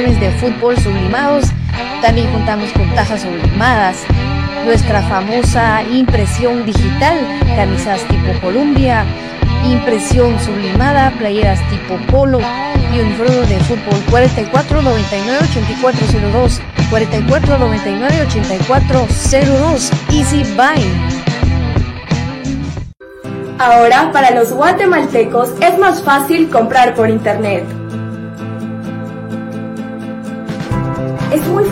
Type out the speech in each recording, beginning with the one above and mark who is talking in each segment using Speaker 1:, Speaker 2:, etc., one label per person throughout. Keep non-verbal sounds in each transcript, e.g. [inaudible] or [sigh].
Speaker 1: de fútbol sublimados. También contamos con tajas sublimadas. Nuestra famosa impresión digital, camisas tipo Columbia, impresión sublimada, playeras tipo polo y uniforme de fútbol 44 99 8402 44 99 8402 Easy Buy.
Speaker 2: Ahora para los guatemaltecos es más fácil comprar por internet.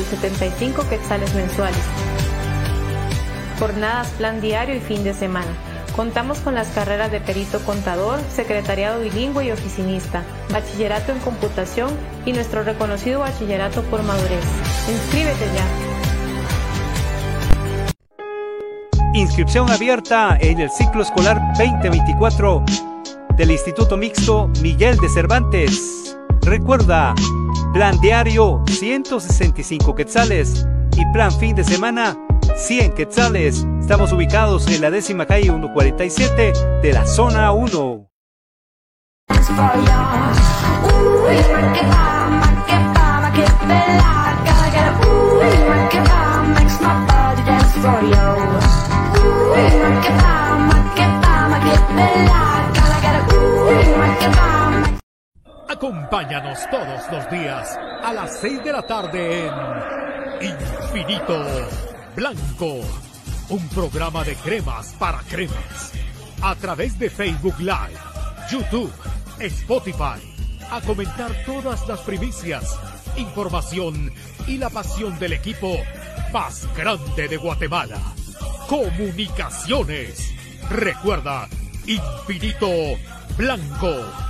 Speaker 3: Cuotas desde 75 quetzales mensuales. Jornadas plan diario y fin de semana. Contamos con las carreras de perito contador, secretariado bilingüe y oficinista, bachillerato en computación y nuestro reconocido bachillerato por madurez. Inscríbete ya.
Speaker 4: Inscripción abierta en el ciclo escolar 2024 del Instituto Mixto Miguel de Cervantes. Recuerda, plan diario 165 quetzales y plan fin de semana 100 quetzales. Estamos ubicados en la décima calle 147 de la zona 1.
Speaker 5: Acompáñanos todos los días a las 6 de la tarde en Infinito Blanco, un programa de cremas para cremas, a través de Facebook Live, YouTube, Spotify, a comentar todas las primicias, información y la pasión del equipo más grande de Guatemala. Comunicaciones. Recuerda, Infinito Blanco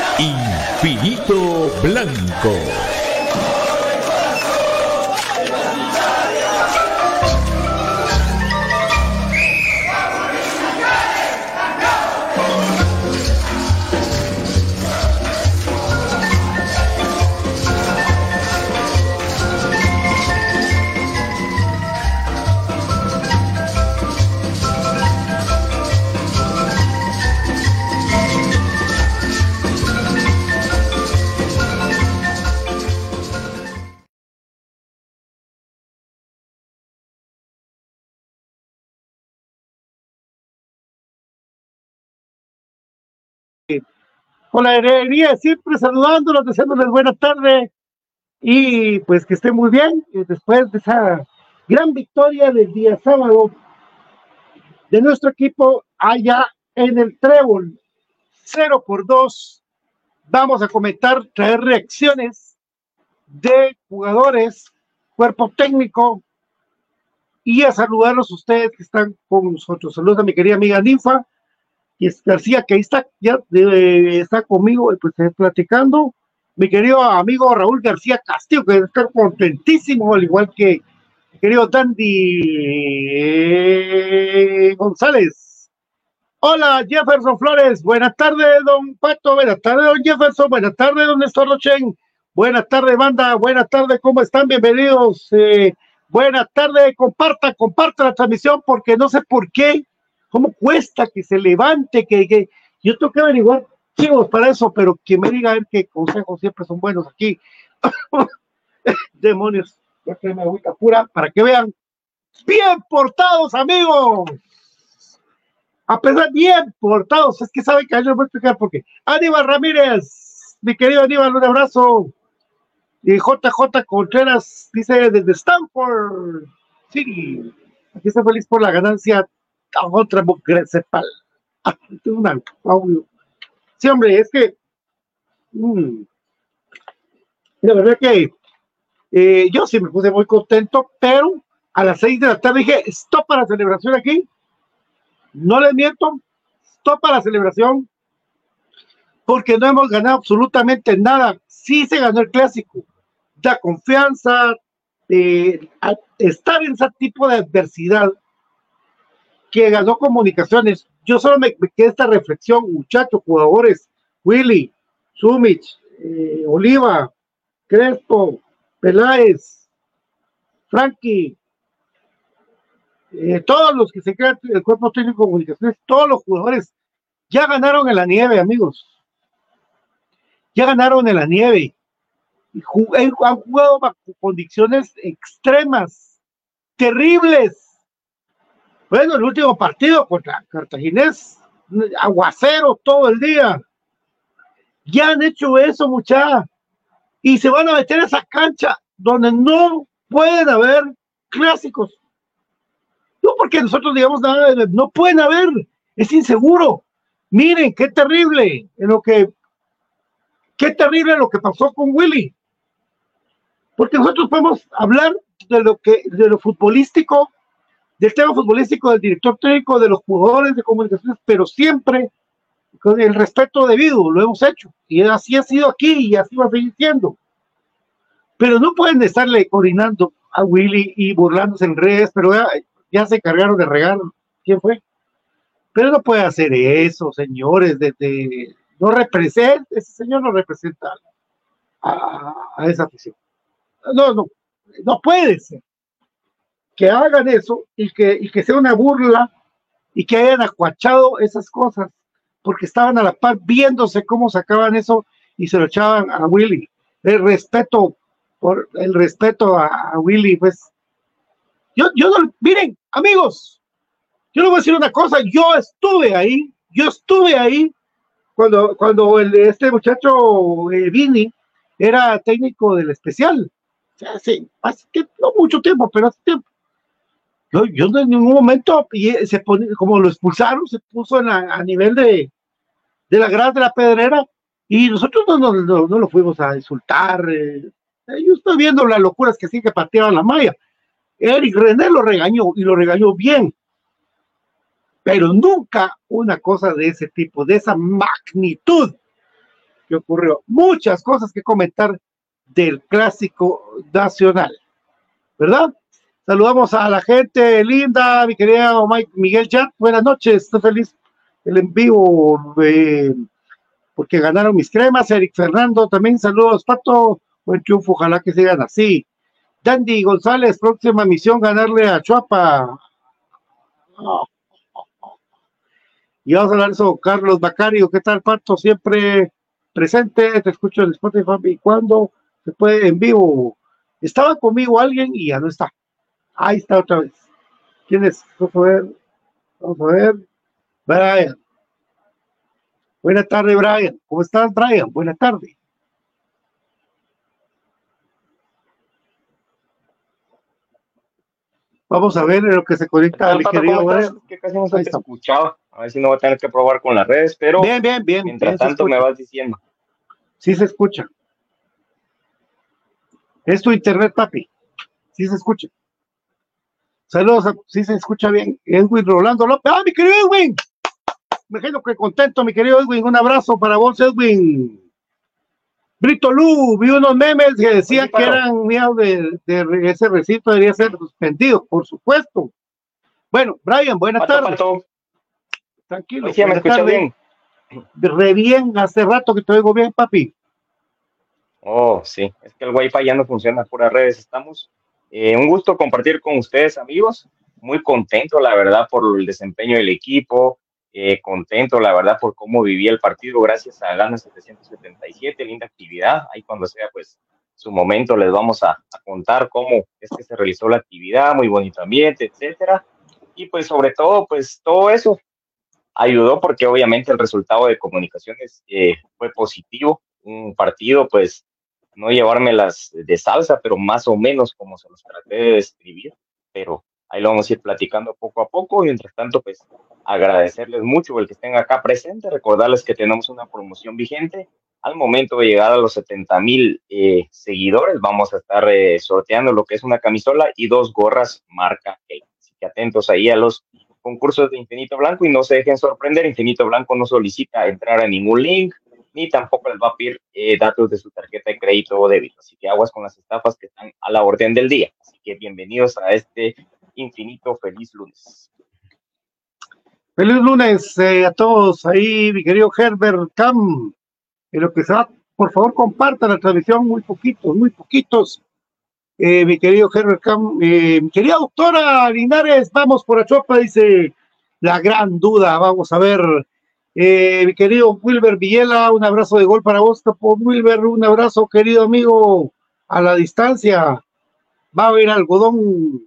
Speaker 6: Infinito Blanco.
Speaker 7: Con la alegría siempre saludándolos, deseándoles buena tarde y pues que estén muy bien después de esa gran victoria del día sábado de nuestro equipo allá en el Trébol, 0 por 2. Vamos a comentar, traer reacciones de jugadores, cuerpo técnico y a saludarlos ustedes que están con nosotros. Saludos a mi querida amiga Ninfa, y es García, que ahí está, ya está conmigo, pues eh, platicando. Mi querido amigo Raúl García Castillo, que está contentísimo, al igual que querido Dandy González. Hola, Jefferson Flores. Buenas tardes, don Pato. Buenas tardes, don Jefferson. Buenas tardes, don Néstor Rochen. Buenas tardes, banda. Buenas tardes, ¿cómo están? Bienvenidos. Eh, buenas tardes. Comparta, comparta la transmisión porque no sé por qué, cómo cuesta que se levante, que, yo tengo que averiguar chicos para eso, pero que me diga que consejos siempre son buenos aquí. [coughs] Demonios, ya que me agüita pura para que vean. Bien portados, amigos. A pesar bien portados, es que saben que yo voy a explicar por qué. Aníbal Ramírez, mi querido Aníbal, un abrazo. Y JJ Contreras dice desde Stanford City. Aquí está feliz por la ganancia a otra cepal. Ah. Sí, hombre, es que mmm, la verdad que eh, yo sí me puse muy contento, pero a las seis de la tarde dije, stop para la celebración aquí. No les miento, stop para la celebración, porque no hemos ganado absolutamente nada. Sí se ganó el clásico, da confianza, eh, estar en ese tipo de adversidad que ganó comunicaciones. Yo solo me, me queda esta reflexión, muchachos, jugadores, Willy, Sumich, eh, Oliva, Crespo, Peláez, Frankie, eh, todos los que se crean el cuerpo técnico de comunicaciones, todos los jugadores ya ganaron en la nieve, amigos. Ya ganaron en la nieve. Y han jugado bajo condiciones extremas, terribles. Bueno, el último partido contra Cartaginés, aguacero todo el día. Ya han hecho eso, muchachos. Y se van a meter a esa cancha donde no pueden haber clásicos. No porque nosotros digamos nada, no pueden haber. Es inseguro. Miren, qué terrible en lo que, qué terrible lo que pasó con Willy. Porque nosotros podemos hablar de lo que, de lo futbolístico, del tema futbolístico, del director técnico, de los jugadores de comunicaciones, pero siempre con el respeto debido, lo hemos hecho. Y así ha sido aquí y así va a seguir siendo. Pero no pueden estarle coordinando a Willy y burlándose en redes, pero ya, se cargaron de regar. ¿Quién fue? Pero no puede hacer eso, señores. Desde, no representa, ese señor no representa a, a esa afición. No, no, no puede ser que hagan eso y que, y que sea una burla y que hayan acuachado esas cosas, porque estaban a la par viéndose cómo sacaban eso y se lo echaban a Willy. El respeto, por el respeto a, Willy, pues. Yo, yo no, miren, amigos, yo les voy a decir una cosa, yo estuve ahí, yo estuve ahí cuando, cuando el, este muchacho eh, Vini era técnico del especial. hace que no mucho tiempo, pero hace tiempo. Yo, yo en ningún momento se pone, como lo expulsaron, se puso a nivel de, de la grada de la pedrera y nosotros no, no, no, lo fuimos a insultar. Eh, yo estoy viendo las locuras que sí que pateaban la malla. Eric René lo regañó y lo regañó bien, pero nunca una cosa de ese tipo, de esa magnitud que ocurrió. Muchas cosas que comentar del clásico nacional, ¿verdad? Saludamos a la gente linda, mi querido Mike Miguel Chat. Buenas noches, estoy feliz el en vivo eh, porque ganaron mis cremas. Eric Fernando, también saludos, Pato. Buen triunfo, ojalá que sigan así. Dandy González, próxima misión, ganarle a Chuapa. Y vamos a hablar eso, Carlos Bacario, ¿qué tal, Pato? Siempre presente, te escucho en Spotify y cuando se puede en vivo. Estaba conmigo alguien y ya no está. Ahí está otra vez. ¿Quién es? Vamos a ver. Vamos a ver. Brian. Buenas tardes, Brian. ¿Cómo estás, Brian? Buenas tardes. Vamos a ver lo que se conecta al querido
Speaker 8: Que casi no se escuchaba. A ver si no voy a tener que probar con las redes, pero
Speaker 7: bien, bien, bien.
Speaker 8: Mientras tanto me vas diciendo.
Speaker 7: Sí se escucha. Es tu internet, papi. Sí se escucha. Saludos, sí se escucha bien. Edwin Rolando López. ¡Ah, mi querido Edwin! Me imagino que contento, mi querido Edwin. Un abrazo para vos, Edwin. Brito Lu, vi unos memes que decían que eran míos de, ese recinto debería ser suspendido, por supuesto. Bueno, Brian, buenas tardes. Tranquilo.
Speaker 8: me escucha bien.
Speaker 7: Re bien, hace rato que te oigo bien, papi.
Speaker 8: Oh, sí, es que el Wi-Fi ya no funciona, puras redes estamos. Eh, un gusto compartir con ustedes, amigos. Muy contento, la verdad, por el desempeño del equipo. Eh, contento, la verdad, por cómo vivía el partido gracias a Gana 777. Linda actividad. Ahí cuando sea, pues, su momento, les vamos a, a, contar cómo es que se realizó la actividad. Muy bonito ambiente, etcétera. Y pues, sobre todo, pues, todo eso ayudó porque obviamente el resultado de comunicaciones eh, fue positivo. Un partido, pues, no llevármelas de salsa, pero más o menos como se los traté de describir, pero ahí lo vamos a ir platicando poco a poco. Y mientras tanto, pues agradecerles mucho el que estén acá presentes, recordarles que tenemos una promoción vigente. Al momento de llegar a los 70 mil eh, seguidores, vamos a estar eh, sorteando lo que es una camisola y dos gorras marca Así que atentos ahí a los concursos de Infinito Blanco y no se dejen sorprender. Infinito Blanco no solicita entrar a ningún link, ni tampoco les va a pedir eh, datos de su tarjeta de crédito o débito. Así que aguas con las estafas que están a la orden del día. Así que bienvenidos a este infinito feliz lunes.
Speaker 7: Feliz lunes eh, a todos ahí, mi querido Herbert Cam. En lo que sea, por favor, compartan la transmisión, muy poquitos, muy poquitos. Eh, mi querido Herbert Cam, mi querida doctora Linares, vamos por Achopa, dice la gran duda. Vamos a ver eh, mi querido Wilber Villela, un abrazo de gol para vos, Wilber, un abrazo, querido amigo, a la distancia. Va a haber algodón.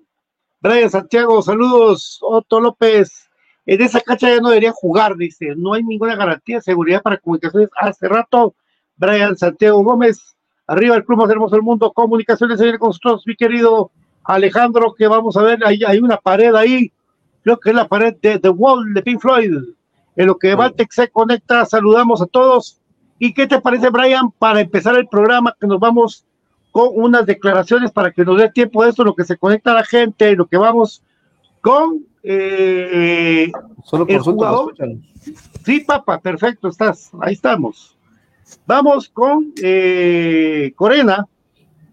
Speaker 7: Brian Santiago, saludos. Otto López, en esa cancha ya no deberían jugar, dice. No hay ninguna garantía de seguridad para comunicaciones. Hace rato, Brian Santiago Gómez, arriba el Club Más Hermoso del Mundo, Comunicaciones, viene con nosotros, mi querido Alejandro, que vamos a ver, ahí hay una pared ahí, creo que es la pared de The Wall de Pink Floyd en lo que Valtex se conecta, saludamos a todos. ¿Y qué te parece, Brian, para empezar el programa, que nos vamos con unas declaraciones para que nos dé tiempo de esto, lo que se conecta a la gente, lo que vamos con eh,
Speaker 9: Solo por el jugador.
Speaker 7: Sí, papá, perfecto, estás, ahí estamos. Vamos con eh, Corena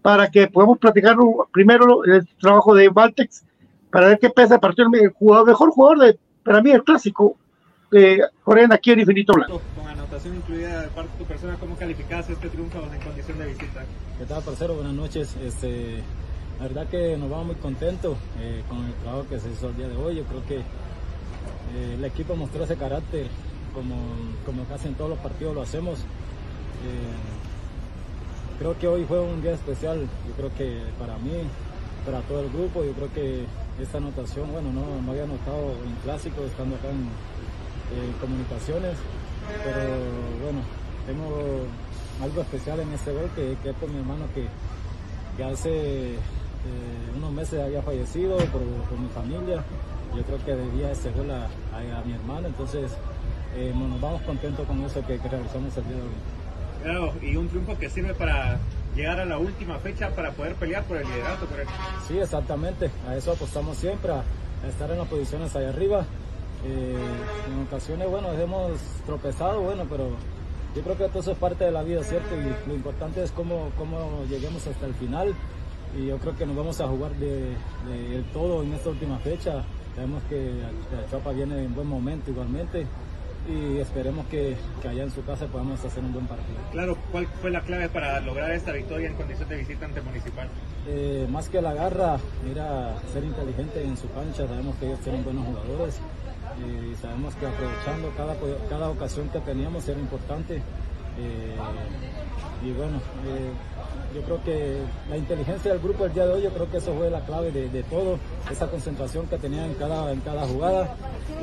Speaker 7: para que podamos platicar primero el trabajo de Valtex para ver qué pesa a partir del jugador, mejor jugador de, para mí, el clásico, eh, Corena aquí en Infinito Blanco.
Speaker 10: Con anotación incluida de parte de tu persona, ¿cómo calificas este triunfo en condición de visita?
Speaker 9: ¿Qué tal, parcero? Buenas noches. Este, la verdad que nos vamos muy contentos eh, con el trabajo que se hizo el día de hoy. Yo creo que eh, el equipo mostró ese carácter como, como casi en todos los partidos lo hacemos. Eh, creo que hoy fue un día especial, yo creo que para mí, para todo el grupo, yo creo que esta anotación, bueno, no, no había anotado en clásico estando acá en, eh, comunicaciones, pero bueno, tengo algo especial en este gol que, es por mi hermano que, que hace eh, unos meses había fallecido por, mi familia. Yo creo que debía ese gol a, mi hermano, entonces eh, nos vamos contentos con eso que, realizamos el día de hoy.
Speaker 10: Claro, y un triunfo que sirve para llegar a la última fecha para poder pelear por el liderato, ¿correcto?
Speaker 9: Sí, exactamente, a eso apostamos siempre, a estar en las posiciones ahí arriba. Eh, en ocasiones, bueno, hemos tropezado, bueno, pero yo creo que todo eso es parte de la vida, ¿cierto? Y lo importante es cómo, cómo lleguemos hasta el final. Y yo creo que nos vamos a jugar de, todo en esta última fecha. Sabemos que la Chapa viene en buen momento igualmente y esperemos que, que, allá en su casa podamos hacer un buen partido.
Speaker 10: Claro, ¿cuál fue la clave para lograr esta victoria en condición de visitante municipal?
Speaker 9: Eh, más que la garra, era ser inteligente en su cancha, sabemos que ellos tienen buenos jugadores y sabemos que aprovechando cada, cada ocasión que teníamos era importante. Eh, y bueno, eh, yo creo que la inteligencia del grupo el día de hoy, yo creo que eso fue la clave de, todo, esa concentración que tenía en cada, en cada jugada.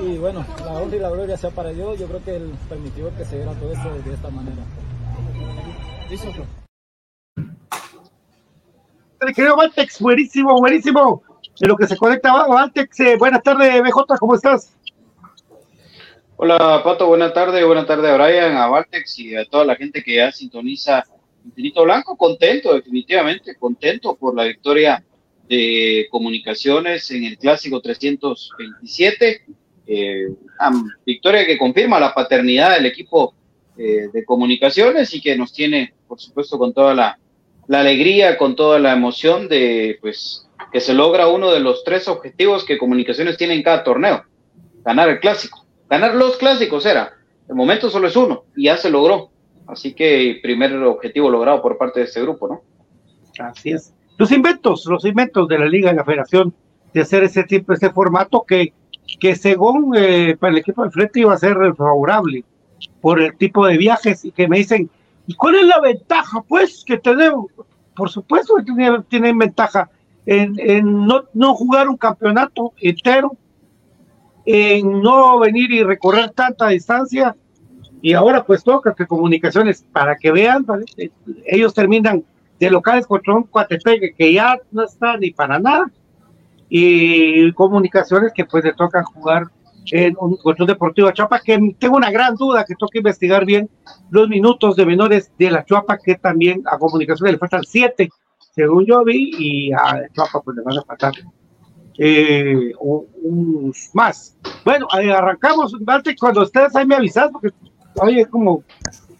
Speaker 9: Y bueno, la honra y la gloria sea para Dios, yo creo que él permitió que se diera todo esto de esta manera.
Speaker 7: Querido Valtex, buenísimo, buenísimo. De lo que se conecta Valtex, eh, buenas tardes, BJ, ¿cómo estás?
Speaker 11: Hola Pato, buena tarde, buena tarde a Brian, a Valtex y a toda la gente que ya sintoniza Infinito Blanco. Contento, definitivamente, contento por la victoria de comunicaciones en el clásico 327. Eh, victoria que confirma la paternidad del equipo eh, de comunicaciones y que nos tiene por supuesto con toda la, la alegría, con toda la emoción de pues que se logra uno de los tres objetivos que Comunicaciones tiene en cada torneo, ganar el clásico. Ganar los clásicos era, de momento solo es uno y ya se logró. Así que primer objetivo logrado por parte de este grupo, ¿no?
Speaker 7: Así es. Los inventos, los inventos de la Liga y la Federación de hacer ese tipo, ese formato que, que según eh, para el equipo de frente iba a ser favorable por el tipo de viajes y que me dicen, ¿y cuál es la ventaja? Pues que tenemos, por supuesto que tienen, ventaja en, en no, no, jugar un campeonato entero, en no venir y recorrer tanta distancia. Y ahora pues toca que comunicaciones, para que vean, ellos terminan de locales contra un Coatepeque que ya no está ni para nada. Y comunicaciones que pues le toca jugar en un, Deportivo Chuapa, que tengo una gran duda que toca investigar bien los minutos de menores de la Chuapa, que también a comunicaciones le faltan siete según yo vi, y a Chuapa pues le van a faltar eh, un, más. Bueno, eh, arrancamos, cuando ustedes ahí me avisan, porque oye, como,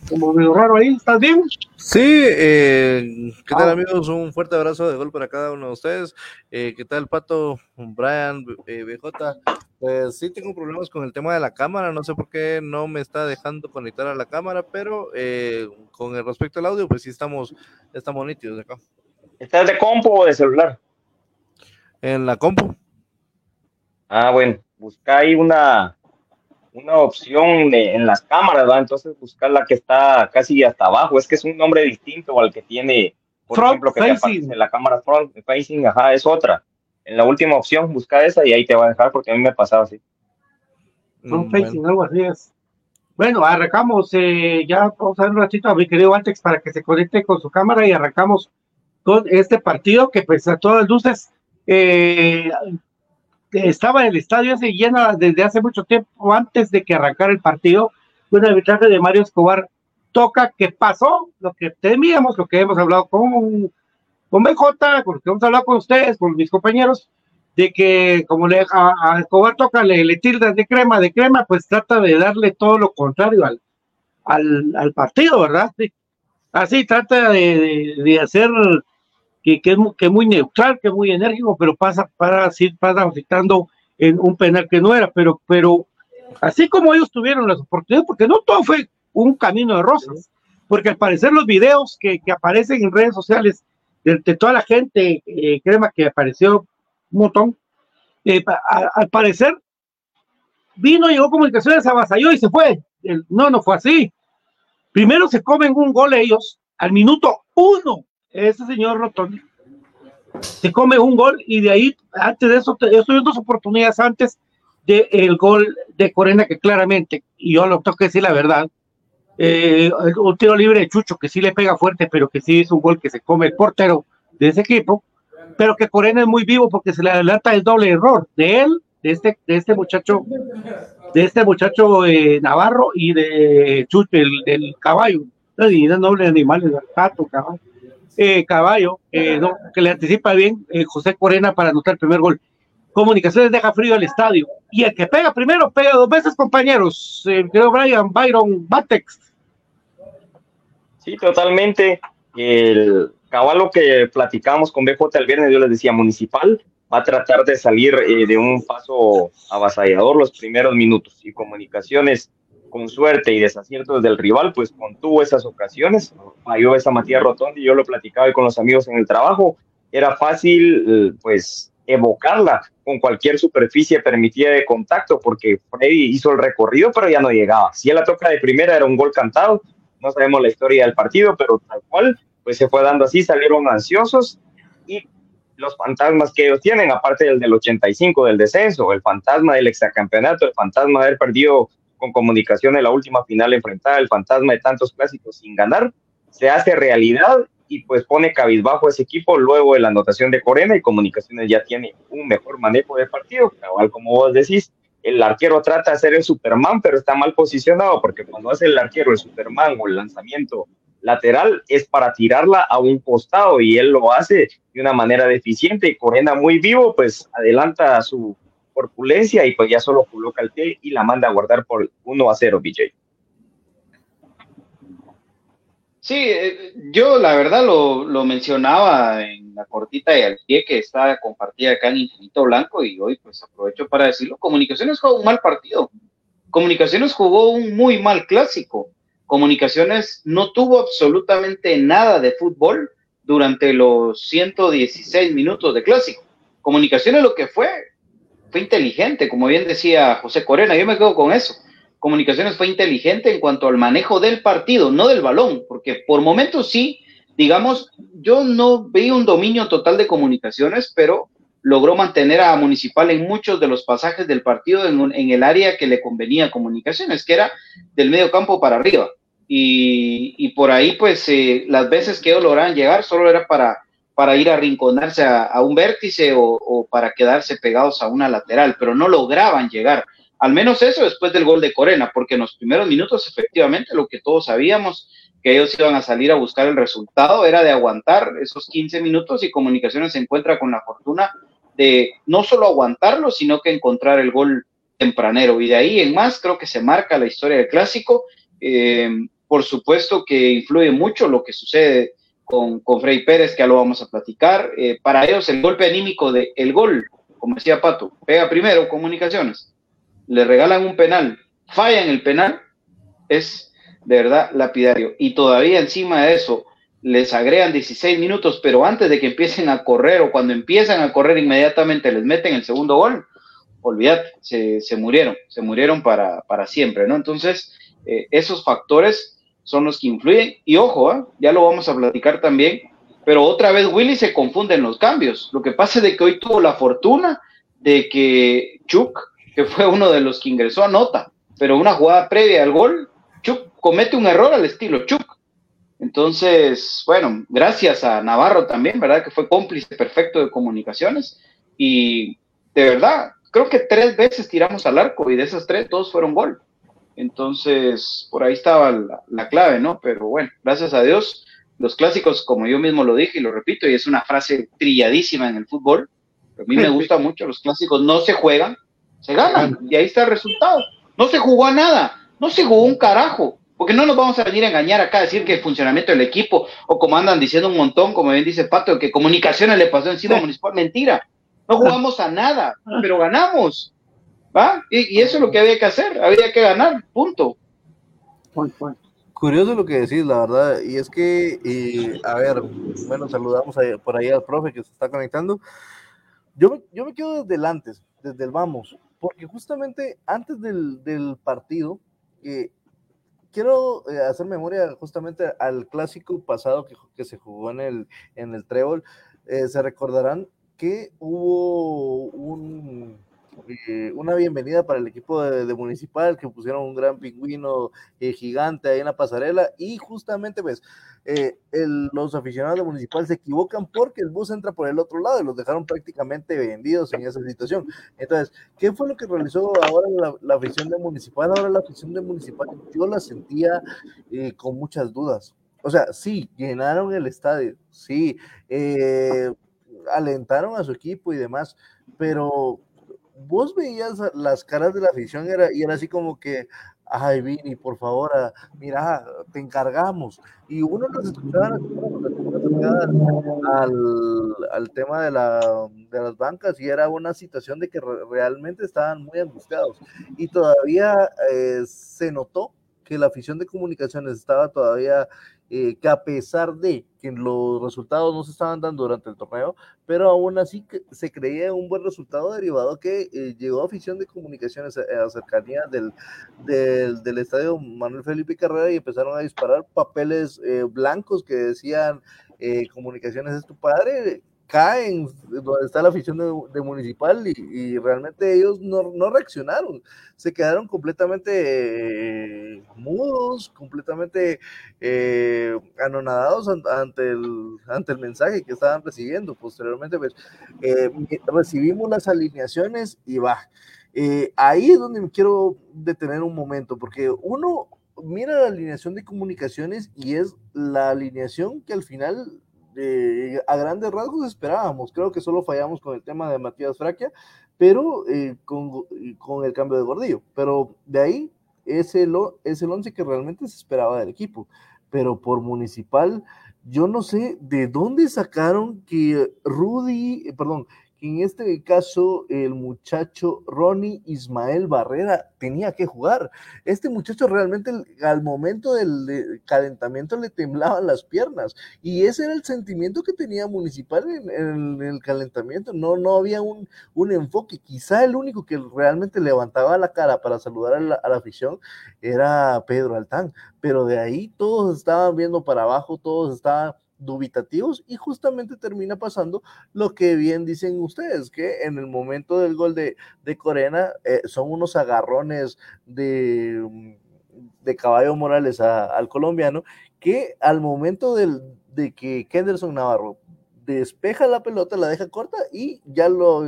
Speaker 7: como medio raro ahí, ¿estás bien?
Speaker 12: Sí, eh, ¿qué tal ah. amigos? Un fuerte abrazo de gol para cada uno de ustedes. Eh, ¿Qué tal Pato, Brian, eh, BJ? Pues sí tengo problemas con el tema de la cámara, no sé por qué no me está dejando conectar a la cámara, pero eh, con el respecto al audio, pues sí estamos, estamos nítidos acá.
Speaker 8: ¿Estás de compu o de celular?
Speaker 12: En la compu.
Speaker 8: Ah, bueno, busca ahí una, una opción en las cámaras, ¿verdad? Entonces buscar la que está casi hasta abajo. Es que es un nombre distinto al que tiene, por ejemplo, que en la cámara front facing, ajá, es otra. En la última opción, busca esa y ahí te va a dejar porque a mí me pasaba así.
Speaker 7: Front mm, facing, algo así es. Bueno, arrancamos, eh, ya vamos a ver un ratito a mi querido Antex para que se conecte con su cámara y arrancamos con este partido que pues a todas luces eh, estaba en el estadio se llena desde hace mucho tiempo antes de que arrancara el partido un arbitraje de Mario Escobar. Toca que pasó lo que temíamos lo que hemos hablado con con BJ con lo que hemos hablado con ustedes con mis compañeros de que como le a, Escobar toca le, le tildas de crema de crema pues trata de darle todo lo contrario al al, al partido verdad así trata de, de hacer que, que, es, que muy neutral, que es muy enérgico, pero pasa para así pasa afectando en un penal que no era, pero, pero así como ellos tuvieron las oportunidades, porque no todo fue un camino de rosas, porque al parecer los videos que, que aparecen en redes sociales de, toda la gente, eh, crema que apareció un montón, eh, al parecer vino, llegó comunicaciones, avasalló y se fue. no, no fue así. Primero se comen un gol ellos al minuto uno ese señor Rotondi se come un gol y de ahí, antes de eso, estoy dos oportunidades antes del el gol de Corena, que claramente, y yo lo tengo que decir la verdad, eh, un tiro libre de Chucho que sí le pega fuerte, pero que sí es un gol que se come el portero de ese equipo, pero que Corena es muy vivo porque se le adelanta el doble error de él, de este, de este muchacho, de este muchacho eh, Navarro y de Chucho, el, del caballo, no, noble animales, el pato, caballo eh, Caballo, eh, que le anticipa bien eh, José Corena para anotar el primer gol. Comunicaciones deja frío al estadio. Y el que pega primero, pega dos veces, compañeros. creo Brian Byron Batex.
Speaker 8: Sí, totalmente. El caballo que platicamos con BJ el viernes, yo les decía, Municipal va a tratar de salir de un paso avasallador los primeros minutos. Y Comunicaciones con suerte y desaciertos del rival, pues contuvo esas ocasiones, falló esa Matías Rotondi, yo lo platicaba con los amigos en el trabajo, era fácil eh, pues evocarla con cualquier superficie permitida de contacto, porque Freddy hizo el recorrido, pero ya no llegaba. Si él la toca de primera, era un gol cantado, no sabemos la historia del partido, pero tal cual, pues se fue dando así, salieron ansiosos. Y los fantasmas que ellos tienen, aparte del del 85 del descenso, el fantasma del exacampeonato, el fantasma de haber perdido con comunicación en la última final enfrentada el fantasma de tantos clásicos sin ganar, se hace realidad y pues pone cabizbajo ese equipo luego de la anotación de Corena y Comunicaciones ya tiene un mejor manejo de partido, igual como vos decís, el arquero trata de hacer el Superman, pero está mal posicionado porque cuando hace el arquero el Superman o el lanzamiento lateral es para tirarla a un costado y él lo hace de una manera deficiente y Corena muy vivo pues adelanta su corpulencia y pues ya solo coloca el T y la manda a guardar por 1 a 0, BJ.
Speaker 11: Sí, eh, yo la verdad lo, lo, mencionaba en la cortita y al pie que está compartida acá en Infinito Blanco y hoy pues aprovecho para decirlo, Comunicaciones jugó un mal partido, Comunicaciones jugó un muy mal clásico, Comunicaciones no tuvo absolutamente nada de fútbol durante los 116 minutos de clásico. Comunicaciones lo que fue, fue inteligente, como bien decía José Corena, yo me quedo con eso Comunicaciones fue inteligente en cuanto al manejo del partido, no del balón, porque por momentos sí, digamos, yo no vi un dominio total de comunicaciones, pero logró mantener a Municipal en muchos de los pasajes del partido en, el área que le convenía comunicaciones, que era del medio campo para arriba. Y, por ahí, pues, eh, las veces que ellos lograban llegar solo era para, para ir a rinconarse a, un vértice o, para quedarse pegados a una lateral, pero no lograban llegar. Al menos eso después del gol de Corena, porque en los primeros minutos efectivamente lo que todos sabíamos, que ellos iban a salir a buscar el resultado, era de aguantar esos 15 minutos y Comunicaciones se encuentra con la fortuna de no solo aguantarlo, sino que encontrar el gol tempranero. Y de ahí en más creo que se marca la historia del clásico. Eh, por supuesto que influye mucho lo que sucede con, con Frey Pérez, que ya lo vamos a platicar. Eh, para ellos el golpe anímico de el gol, como decía Pato, pega primero comunicaciones le regalan un penal, fallan el penal, es de verdad lapidario. Y todavía encima de eso les agregan 16 minutos, pero antes de que empiecen a correr o cuando empiezan a correr inmediatamente les meten el segundo gol, olvídate, se, se murieron, se murieron para, para siempre, ¿no? Entonces, eh, esos factores son los que influyen. Y ojo, ¿eh? ya lo vamos a platicar también, pero otra vez Willy se confunde en los cambios. Lo que pasa es que hoy tuvo la fortuna de que Chuck que fue uno de los que ingresó a nota, pero una jugada previa al gol, Chuck comete un error al estilo Chuck. Entonces, bueno, gracias a Navarro también, ¿verdad? Que fue cómplice perfecto de comunicaciones. Y de verdad, creo que tres veces tiramos al arco y de esas tres, todos fueron gol. Entonces, por ahí estaba la, clave, ¿no? Pero bueno, gracias a Dios, los clásicos, como yo mismo lo dije y lo repito, y es una frase trilladísima en el fútbol, a mí me [laughs] gusta mucho, los clásicos no se juegan, se ganan y ahí está el resultado. No se jugó a nada, no se jugó un carajo, porque no nos vamos a venir a engañar acá a decir que el funcionamiento del equipo o como andan diciendo un montón, como bien dice Pato, que comunicaciones le pasó encima a [laughs] Municipal, mentira. No jugamos a nada, pero ganamos. ¿Va? Y, eso es lo que había que hacer, había que ganar, punto.
Speaker 12: Curioso lo que decís, la verdad, y es que, a ver, bueno, saludamos por ahí al profe que se está conectando. Yo, yo me quedo desde el antes, desde el vamos porque justamente antes del, del partido, eh, quiero eh, hacer memoria justamente al clásico pasado que, que se jugó en el, en el Trébol. Eh, se recordarán que hubo un, eh, una bienvenida para el equipo de, Municipal, que pusieron un gran pingüino eh, gigante ahí en la pasarela, y justamente pues eh, los aficionados de Municipal se equivocan porque el bus entra por el otro lado y los dejaron prácticamente vendidos en esa situación. Entonces, ¿qué fue lo que realizó ahora la, afición de Municipal? Ahora la afición de Municipal, yo la sentía con muchas dudas. O sea, sí, llenaron el estadio, sí, alentaron a su equipo y demás, pero vos veías las caras de la afición era, y era así como que, ay, Vini, por favor, ah, mira, te encargamos. Y uno los escuchaba al, al tema de, la, de las bancas y era una situación de que realmente estaban muy angustiados. Y todavía eh, se notó que la afición de comunicaciones estaba todavía eh, que a pesar de que los resultados no se estaban dando durante el torneo, pero aún así se creía un buen resultado derivado que eh, llegó a afición de comunicaciones a, a cercanía del, del, estadio Manuel Felipe Carrera y empezaron a disparar papeles eh, blancos que decían comunicaciones es tu padre caen donde está la afición de, Municipal y, realmente ellos no, no, reaccionaron, se quedaron completamente eh, mudos, completamente eh, anonadados ante el, ante el mensaje que estaban recibiendo. Posteriormente, pues, eh, recibimos las alineaciones y va. ahí es donde me quiero detener un momento, porque uno mira la alineación de comunicaciones y es la alineación que al final eh, a grandes rasgos esperábamos. Creo que solo fallamos con el tema de Matías Fraquia, pero eh, con, con, el cambio de Gordillo. Pero de ahí es el, es el once que realmente se esperaba del equipo. pero por municipal, yo no sé de dónde sacaron que Rudy, perdón, en este caso el muchacho Ronnie Ismael Barrera tenía que jugar. Este muchacho realmente al momento del calentamiento le temblaban las piernas y ese era el sentimiento que tenía Municipal en, el calentamiento. No, no había un, un, enfoque. Quizá el único que realmente levantaba la cara para saludar a la, a la afición era Pedro Altán, pero de ahí todos estaban viendo para abajo, todos estaban dubitativos y justamente termina pasando lo que bien dicen ustedes, que en el momento del gol de, de Corena eh, son unos agarrones de, mm, de caballo Morales al colombiano, que al momento del, de que Kenderson Navarro despeja la pelota, la deja corta y ya lo,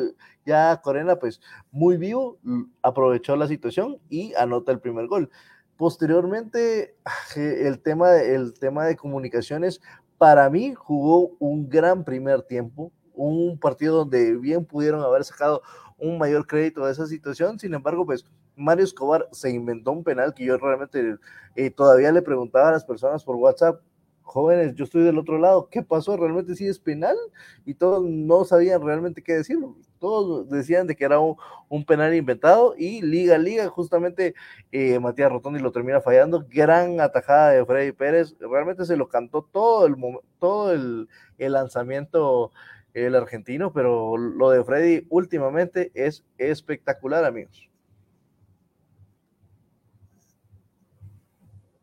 Speaker 12: ya Corena pues muy vivo aprovechó la situación y anota el primer gol. Posteriormente, el tema, el tema de comunicaciones para mí jugó un gran primer tiempo, un partido donde bien pudieron haber sacado un mayor crédito de esa situación, sin embargo, pues Mario Escobar se inventó un penal que yo realmente eh, todavía le preguntaba a las personas por WhatsApp, jóvenes, yo estoy del otro lado, ¿qué pasó? ¿Realmente sí es penal? Y todos no sabían realmente qué decir, todos decían de que era un, penal inventado y liga, liga, justamente eh, Matías Rotondi lo termina fallando, gran atajada de Freddy Pérez, realmente se lo cantó todo el, todo el, el lanzamiento el argentino, pero lo de Freddy últimamente es espectacular, amigos.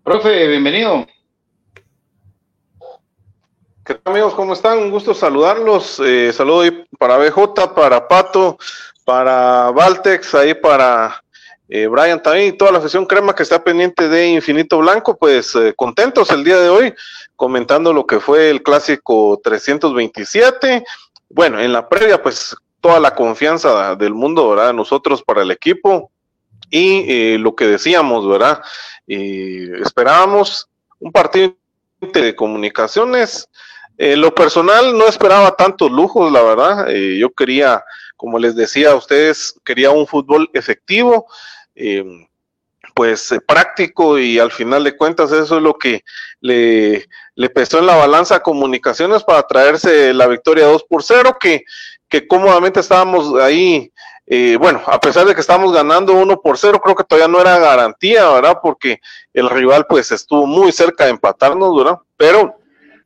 Speaker 11: Profe, bienvenido.
Speaker 13: ¿Qué tal amigos? ¿Cómo están? Un gusto saludarlos. Eh, saludo para BJ, para Pato, para Valtex, ahí para eh, Brian también y toda la sesión crema que está pendiente de Infinito Blanco. Pues eh, contentos el día de hoy comentando lo que fue el clásico 327. Bueno, en la previa pues toda la confianza del mundo, ¿verdad? Nosotros para el equipo y lo que decíamos, ¿verdad? esperábamos un partido de comunicaciones en lo personal no esperaba tantos lujos, la verdad. Eh, yo quería, como les decía a ustedes, quería un fútbol efectivo, eh, pues eh, práctico y al final de cuentas eso es lo que le, le, pesó en la balanza comunicaciones para traerse la victoria 2 por 0, que, que cómodamente estábamos ahí. bueno, a pesar de que estábamos ganando 1 por 0, creo que todavía no era garantía, ¿verdad? Porque el rival pues estuvo muy cerca de empatarnos, ¿verdad? Pero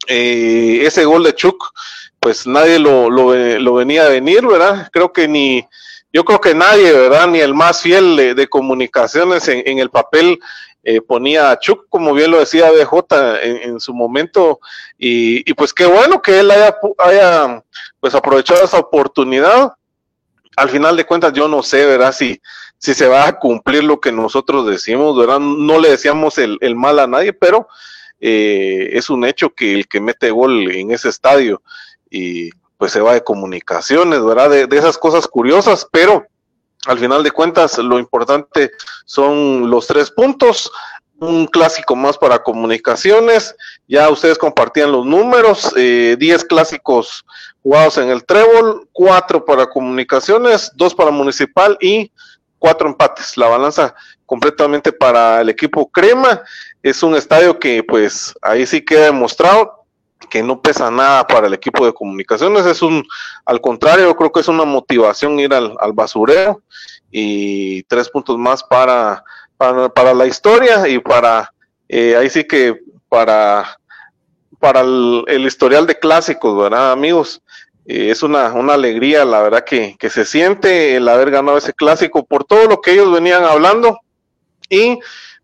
Speaker 13: eh, ese gol de Chuk, pues nadie lo, lo, venía a venir, ¿verdad? Creo que ni, yo creo que nadie, ¿verdad? Ni el más fiel de, comunicaciones en, el papel eh, ponía a Chuk, como bien lo decía BJ en, su momento, y, pues qué bueno que él haya, haya pues aprovechado esa oportunidad. Al final de cuentas, yo no sé, ¿verdad? Si, si se va a cumplir lo que nosotros decimos, ¿verdad? No le decíamos el, el mal a nadie, pero eh, es un hecho que el que mete gol en ese estadio y pues se va de comunicaciones, ¿verdad? De, esas cosas curiosas, pero al final de cuentas lo importante son los tres puntos, un clásico más para comunicaciones, ya ustedes compartían los números, 10 eh, clásicos jugados en el trébol, cuatro para comunicaciones, dos para municipal y cuatro empates. La balanza completamente para el equipo crema es un estadio que pues ahí sí queda demostrado que no pesa nada para el equipo de comunicaciones, es un, al contrario, creo que es una motivación ir al, basurero y tres puntos más para, para, la historia y para, eh, ahí sí que para, para el, historial de clásicos, ¿verdad, amigos? Eh, es una, una alegría, la verdad, que, que se siente el haber ganado ese clásico por todo lo que ellos venían hablando y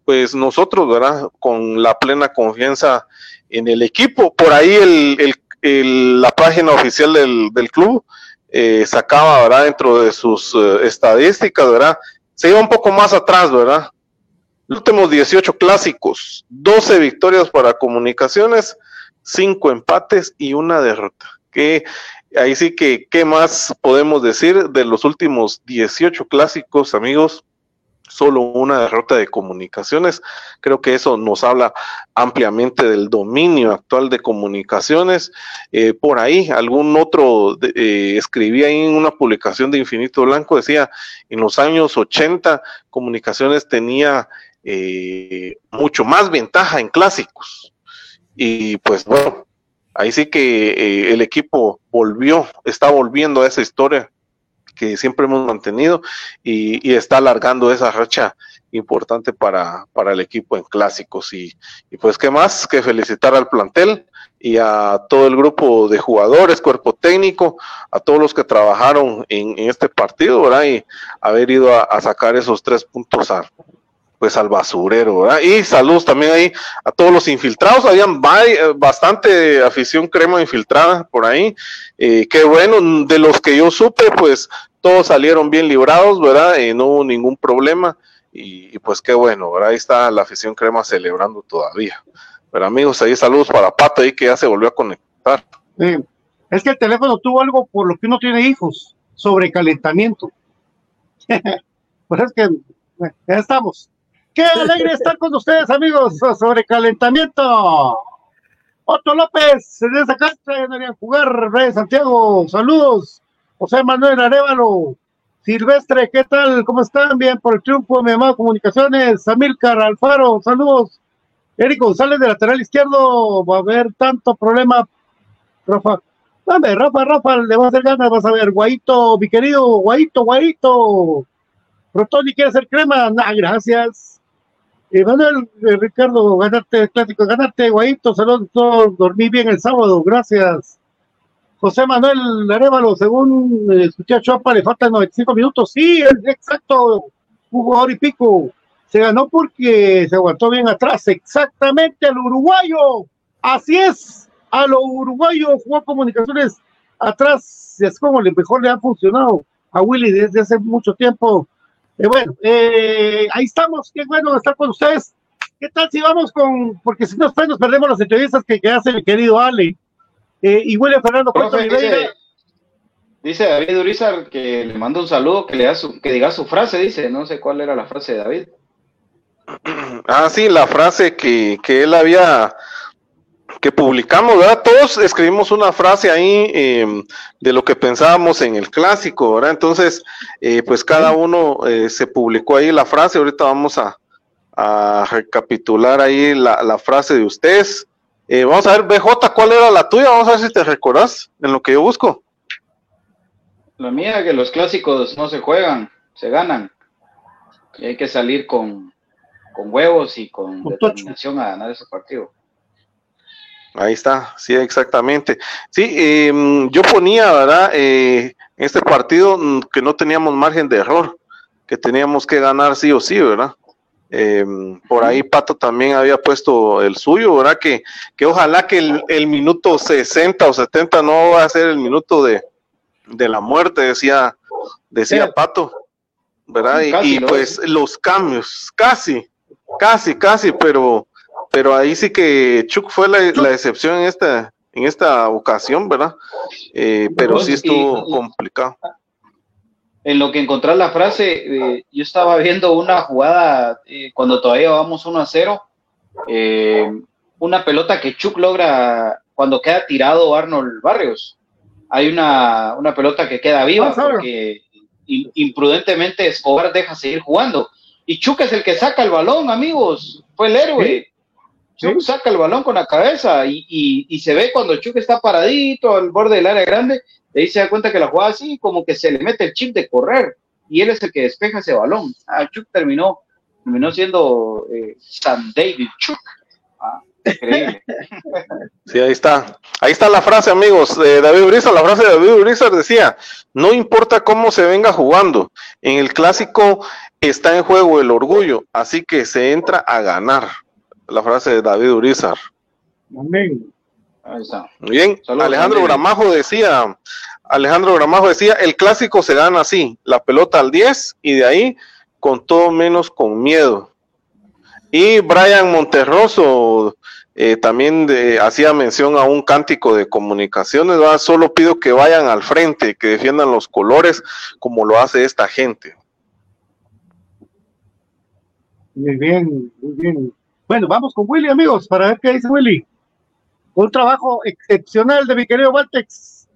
Speaker 13: pues nosotros, ¿verdad? Con la plena confianza en el equipo. Por ahí el, el, la página oficial del, del club eh, sacaba, ¿verdad? Dentro de sus eh, estadísticas, ¿verdad? Se iba un poco más atrás, ¿verdad? Los últimos 18 clásicos, 12 victorias para comunicaciones, 5 empates y una derrota. Que ahí sí que, ¿qué más podemos decir de los últimos 18 clásicos, amigos? Solo una derrota de comunicaciones. Creo que eso nos habla ampliamente del dominio actual de comunicaciones. Eh, por ahí, algún otro eh, escribía ahí en una publicación de Infinito Blanco, decía, en los años 80 comunicaciones tenía eh, mucho más ventaja en clásicos. y pues bueno, ahí sí que eh, el equipo volvió, está volviendo a esa historia que siempre hemos mantenido y, está alargando esa racha importante para, para el equipo en clásicos. Y, pues, ¿qué más? Que felicitar al plantel y a todo el grupo de jugadores, cuerpo técnico, a todos los que trabajaron en, este partido, ¿verdad? Y haber ido a, sacar esos tres puntos a, pues al basurero, ¿verdad? Y saludos también ahí a todos los infiltrados, habían eh, bastante afición crema infiltrada por ahí, eh, qué bueno, de los que yo supe, pues todos salieron bien librados, ¿verdad? Y no hubo ningún problema, y, pues qué bueno, ¿verdad? Ahí está la afición crema celebrando todavía. Pero amigos, ahí saludos para Pato ahí que ya se volvió a conectar.
Speaker 7: Es que el teléfono tuvo algo por lo que uno tiene hijos, sobrecalentamiento. [laughs] pues es que ya estamos. Qué alegre estar con ustedes, amigos, sobrecalentamiento. Otto López, esa cancha deberían jugar, Rey Santiago, saludos. José Manuel Arevalo, Silvestre, ¿qué tal? ¿Cómo están? Bien por el triunfo, mi amado Comunicaciones, Amilcar Alfaro, saludos. Eric González de lateral izquierdo, va a haber tanto problema, Rafa. Dame, Rafa, Rafa, le va a hacer ganas, vas a ver, Guaito, mi querido Guaito, Guaito. Rotoni quiere hacer crema, nah, gracias. Manuel, eh, Ricardo, ganarte clásico, ganarte, Guaito, saludos, dormí bien el sábado, gracias. José Manuel Arevalo, según eh, escuché a Chopa, le faltan 95 minutos. Sí, exacto, un jugador y pico se ganó porque se aguantó bien atrás, exactamente al uruguayo. Así es, a lo uruguayo jugó comunicaciones atrás, es como le mejor le ha funcionado a Willy desde hace mucho tiempo. Eh, bueno, eh, ahí estamos, qué bueno estar con ustedes. ¿Qué tal si vamos con, porque si no nos perdemos las entrevistas que, hace mi querido Ale eh, y William Fernando
Speaker 11: dice, dice, David Urizar que le manda un saludo, que le da su, que diga su frase, dice, no sé cuál era la frase de David. [clears throat]
Speaker 13: Ah, sí, la frase que, que él había, que publicamos, ¿verdad? Todos escribimos una frase ahí em, de lo que pensábamos en el clásico, ¿verdad? Entonces, eh, pues cada uno eh, se publicó ahí la frase, ahorita vamos a, a recapitular ahí la, la, frase de ustedes. Eh, vamos a ver, BJ, ¿cuál era la tuya? Vamos a ver si te recordás en lo que yo busco.
Speaker 11: La mía, que los clásicos no se juegan, se ganan. Y hay que salir con, con huevos y con, determinación a ganar ese partido.
Speaker 13: Ahí está, sí, exactamente. Sí, em, yo ponía, ¿verdad? Eh, en este partido mm, que no teníamos margen de error, que teníamos que ganar sí o sí, ¿verdad? Em, por ahí Pato también había puesto el suyo, ¿verdad? Que, que ojalá que el, minuto 60 o 70 no va a ser el minuto de, la muerte, decía, decía Pato, ¿verdad? y, pues los cambios, casi, Casi, casi, pero, pero ahí sí que Chuck fue la, excepción en esta, en esta ocasión, ¿verdad? Eh, pero sí estuvo complicado.
Speaker 11: En lo que encontrar la frase, eh, yo estaba viendo una jugada eh, cuando todavía vamos 1 a 0, una pelota que Chuck logra cuando queda tirado Arnold Barrios. Hay una, una pelota que queda viva ah, porque imprudentemente Escobar deja seguir jugando y Chuck es el que saca el balón, amigos. Fue el héroe. Chuck saca el balón con la cabeza y, se ve cuando Chuck está paradito al borde del área grande, de ahí se da cuenta que la jugada así, como que se le mete el chip de correr y él es el que despeja ese balón. Ah, Chuck terminó, terminó siendo eh, San David Chuck. Ah, increíble. [laughs]
Speaker 13: Sí, ahí está. Ahí está la frase, amigos. de David Urizar, la frase de David Urizar decía, no importa cómo se venga jugando, en el clásico está en juego el orgullo, así que se entra a ganar. La frase de David Urizar. Amén. Bien, Alejandro Gramajo decía, Alejandro Gramajo decía, el clásico se gana así, la pelota al 10 y de ahí con todo menos con miedo. Y Brian Monterroso eh, también hacía mención a un cántico de comunicaciones, solo pido que vayan al frente, que defiendan los colores como lo hace esta gente.
Speaker 7: Muy bien, muy bien. Bueno, vamos con Willy, amigos, para ver qué dice Willy. Un trabajo excepcional de mi querido Valtex.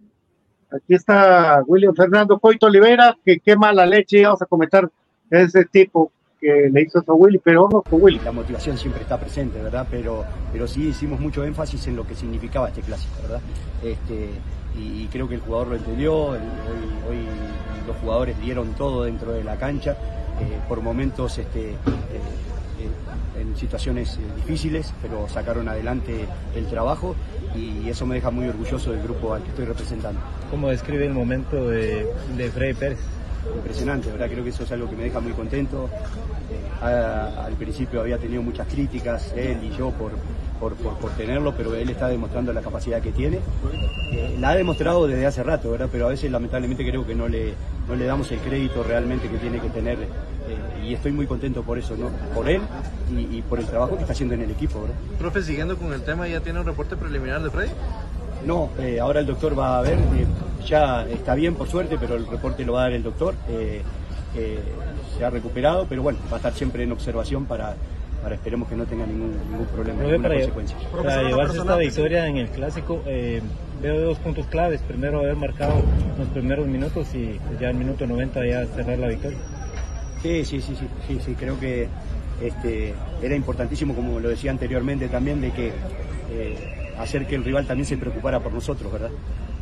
Speaker 7: Aquí está William Fernando Coito Olivera, que qué mala leche vamos a comentar ese tipo. que le hizo a Willy, pero ojo con Willy.
Speaker 14: La motivación siempre está presente, ¿verdad? Pero, pero sí hicimos mucho énfasis en lo que significaba este clásico, ¿verdad? Este, y, creo que el jugador lo entendió, hoy, los jugadores dieron todo dentro de la cancha, eh, por momentos este, eh, en situaciones difíciles, pero sacaron adelante el trabajo y eso me deja muy orgulloso del grupo al que estoy representando.
Speaker 15: ¿Cómo describe el momento de, de Freddy Pérez?
Speaker 14: impresionante, ¿verdad? Creo que eso es algo que me deja muy contento. Eh, al principio había tenido muchas críticas, él y yo, por, por, tenerlo, pero él está demostrando la capacidad que tiene. Eh, la ha demostrado desde hace rato, ¿verdad? Pero a veces lamentablemente creo que no le, no le damos el crédito realmente que tiene que tener. Eh, y estoy muy contento por eso, ¿no? Por él y, por el trabajo que está haciendo en el equipo, ¿verdad?
Speaker 12: Profe, siguiendo con el tema, ¿ya tiene un reporte preliminar de Freddy?
Speaker 14: No, ahora el doctor va a ver ya está bien por suerte, pero el reporte lo va a dar el doctor. Eh, eh, se ha recuperado, pero bueno, va a estar siempre en observación para, para esperemos que no tenga ningún, ningún problema, ninguna
Speaker 15: para,
Speaker 14: consecuencia.
Speaker 15: Para llevarse esta victoria en el clásico, eh, veo dos puntos claves. Primero, haber marcado los primeros minutos y ya el minuto 90 ya cerrar la victoria.
Speaker 14: Sí, sí, sí, sí, sí, sí creo que este, era importantísimo, como lo decía anteriormente también, de que hacer que el rival también se preocupara por nosotros, ¿verdad?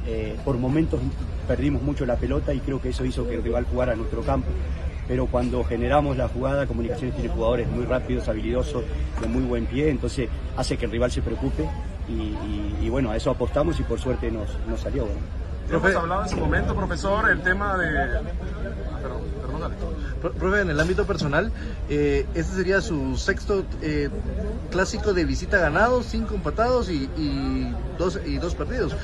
Speaker 14: Eh, por momentos perdimos mucho la pelota y creo que eso hizo que el rival jugara en nuestro campo. Pero cuando generamos la jugada, Comunicaciones tiene jugadores muy rápidos, habilidosos, de muy buen pie, entonces hace que el rival se preocupe y, bueno, a eso apostamos y por suerte nos, salió. Bueno.
Speaker 16: Hemos en su momento, profesor, el tema de...
Speaker 12: Profe, en el ámbito personal, eh, este sería su sexto eh, clásico de visita ganado, cinco empatados y, dos, y dos perdidos.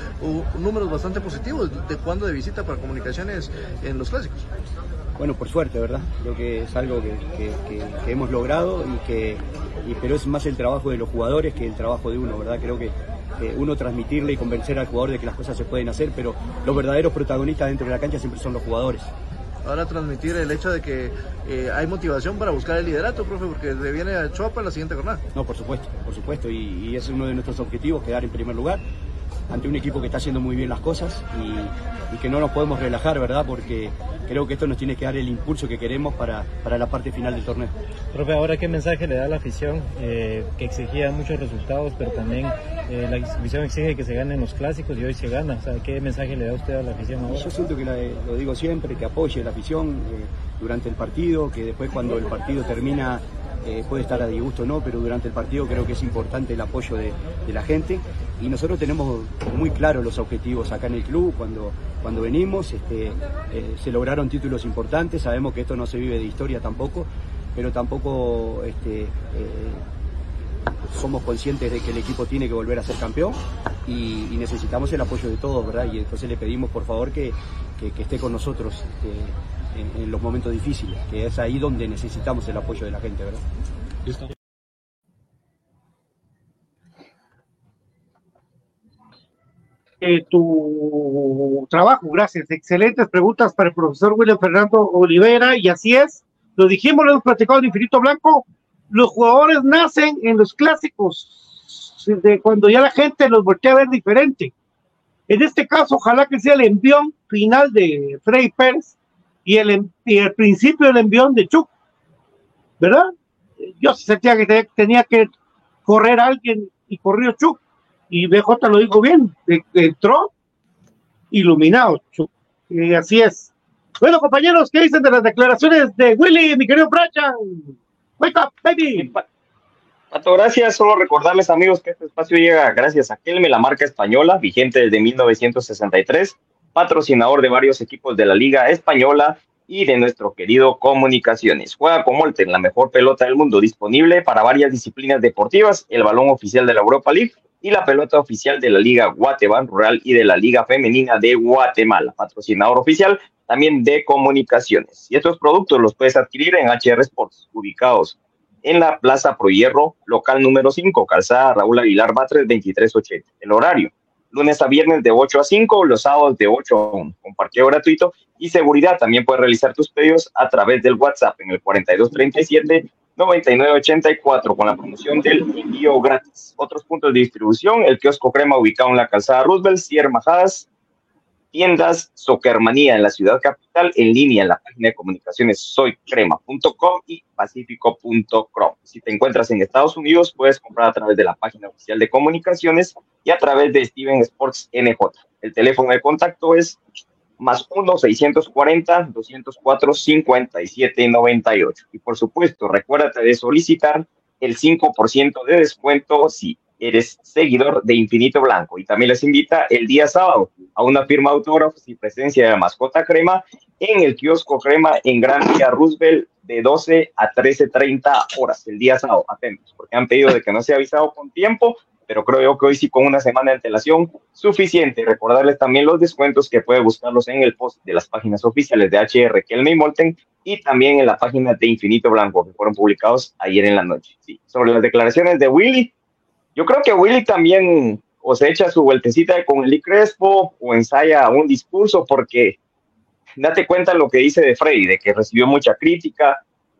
Speaker 12: números bastante positivos de cuándo de visita para comunicaciones en los clásicos.
Speaker 14: Bueno, por suerte, ¿verdad? Creo que es algo que, hemos logrado y que, pero es más el trabajo de los jugadores que el trabajo de uno, ¿verdad? Creo que uno transmitirle y convencer al jugador de que las cosas se pueden hacer, pero los verdaderos protagonistas dentro de la cancha siempre son los jugadores
Speaker 12: ahora transmitir el hecho de que eh, hay motivación para buscar el liderato, profe, porque le viene a Chopa la siguiente jornada.
Speaker 14: No, por supuesto, por supuesto, y, y ese es uno de nuestros objetivos, quedar en primer lugar ante un equipo que está haciendo muy bien las cosas y, que no nos podemos relajar, ¿verdad? Porque creo que esto nos tiene que dar el impulso que queremos para, para la parte final del torneo.
Speaker 15: Profe, ahora qué mensaje le da a la afición eh, que exigía muchos resultados, pero también eh, la afición exige que se ganen los clásicos y hoy se gana. O sea, ¿qué mensaje le da usted a la afición ahora?
Speaker 14: Yo siento que lo digo siempre, que apoye la afición eh, durante el partido, que después cuando el partido termina puede estar a disgusto o no, pero durante el partido creo que es importante el apoyo de, la gente y nosotros tenemos muy claros los objetivos acá en el club cuando, cuando venimos, este, eh, se lograron títulos importantes, sabemos que esto no se vive de historia tampoco, pero tampoco este, eh, somos conscientes de que el equipo tiene que volver a ser campeón y, necesitamos el apoyo de todos, ¿verdad? Y entonces le pedimos por favor que, esté con nosotros. Este, en, los momentos difíciles, que es ahí donde necesitamos el apoyo de la gente, ¿verdad?
Speaker 7: Eh, tu trabajo, gracias. Excelentes preguntas para el profesor William Fernando Olivera, y así es, lo dijimos, lo hemos platicado en Infinito Blanco, los jugadores nacen en los clásicos, de cuando ya la gente los voltea a ver diferente. En este caso, ojalá que sea el envión final de Frey Pérez, y el, el principio del envión de Chuck, ¿verdad? Yo sentía que tenía que correr alguien y corrió Chuck, y BJ lo dijo bien, entró iluminado, Chuck, y así es. Bueno, compañeros, ¿qué dicen de las declaraciones de Willy, mi querido Brian? Wake up, baby.
Speaker 8: Pato, gracias. Solo recordarles, amigos, que este espacio llega gracias a Kelme, la marca española, vigente desde 1963 patrocinador de varios equipos de la Liga Española y de nuestro querido Comunicaciones. Juega con Molten, la mejor pelota del mundo, disponible para varias disciplinas deportivas, el balón oficial de la Europa League y la pelota oficial de la Liga Guatemala Rural y de la Liga Femenina de Guatemala, patrocinador oficial también de Comunicaciones. Y estos productos los puedes adquirir en HR Sports, ubicados en la Plaza Pro Hierro, local número 5, calzada Raúl Aguilar Batres 2380. El horario, lunes a viernes de 8 a 5, los sábados de 8 a 1, con parqueo gratuito y seguridad. También puedes realizar tus pedidos a través del WhatsApp en el 4237 9984 con la promoción del envío gratis. Otros puntos de distribución, el kiosco crema ubicado en la calzada Roosevelt, Sierra Majadas, tiendas Soccermanía en la ciudad capital, en línea en la página de comunicaciones soycrema.com y pacífico.com. Si te encuentras en Estados Unidos, puedes comprar a través de la página oficial de comunicaciones y a través de Steven Sports NJ. El teléfono de contacto es más 1-640-204-5798. Y por supuesto, recuérdate de solicitar el 5% de descuento si eres seguidor de Infinito Blanco. Y también les invita el día sábado a una firma autógrafos y presencia de mascota crema en el kiosco crema en Gran Vía Roosevelt de 12 a 13.30 horas el día sábado. Atentos, porque han pedido de que no sea avisado con tiempo, pero creo yo que hoy sí con una semana de antelación suficiente. Recordarles también los descuentos que puede buscarlos en el post de las páginas oficiales de HR Kelme y Molten y también en la página de Infinito Blanco que fueron publicados ayer en la noche. Sí. Sobre las declaraciones de Willy, yo creo que Willy también o se echa su vueltecita con el Crespo o ensaya un discurso porque date cuenta lo que dice de Freddy, de que recibió mucha crítica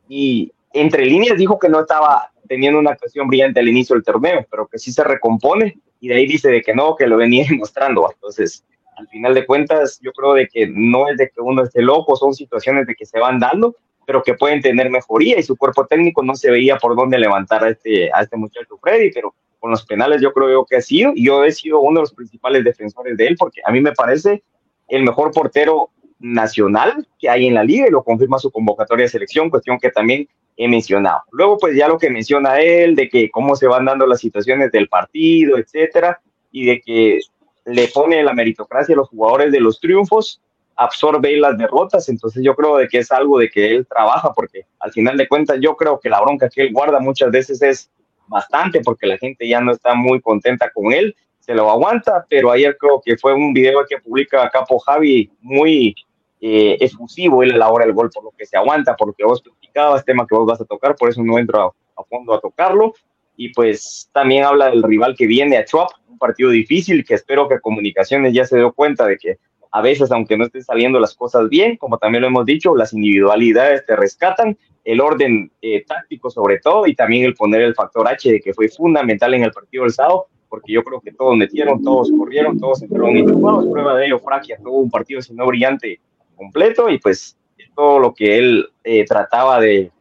Speaker 8: y entre líneas dijo que no estaba teniendo una actuación brillante al inicio del torneo, pero que sí se recompone y de ahí dice de que no, que lo venía [laughs] mostrando. Entonces, al final de cuentas, yo creo de que no es de que uno esté loco, son situaciones de que se van dando, pero que pueden tener mejoría y su cuerpo técnico no se veía por dónde levantar a este, a este muchacho Freddy, pero con los penales yo creo que ha sido, y yo he sido uno de los principales defensores de él, porque a mí me parece el mejor portero nacional que hay en la liga y lo confirma su convocatoria de selección, cuestión que también he mencionado. Luego, pues ya lo que menciona él, de que cómo se van dando las situaciones del partido, etcétera, y de que le pone la meritocracia a los jugadores de los triunfos, absorbe las derrotas, entonces yo creo de que es algo de que él trabaja, porque al final de cuentas yo creo que la bronca que él guarda muchas veces es bastante porque la gente ya no está muy contenta con él, se lo aguanta, pero ayer creo que fue un video que publica Capo Javi muy eh, efusivo él a la hora del gol, por lo que se aguanta, por lo que vos platicabas, tema que vos vas a tocar, por eso no entro a, fondo a tocarlo. Y pues también habla del rival que viene a Chuap, un partido difícil que espero que Comunicaciones ya se dio cuenta de que a veces, aunque no estén saliendo las cosas bien, como también lo hemos dicho, las individualidades te rescatan el orden eh, táctico sobre todo y también el poner el factor H de que fue fundamental en el partido del sábado, porque yo creo que todos metieron, todos corrieron, todos entraron enchufados, prueba de ello, Fraquia tuvo un partido sino brillante completo y pues todo lo que él eh, trataba de,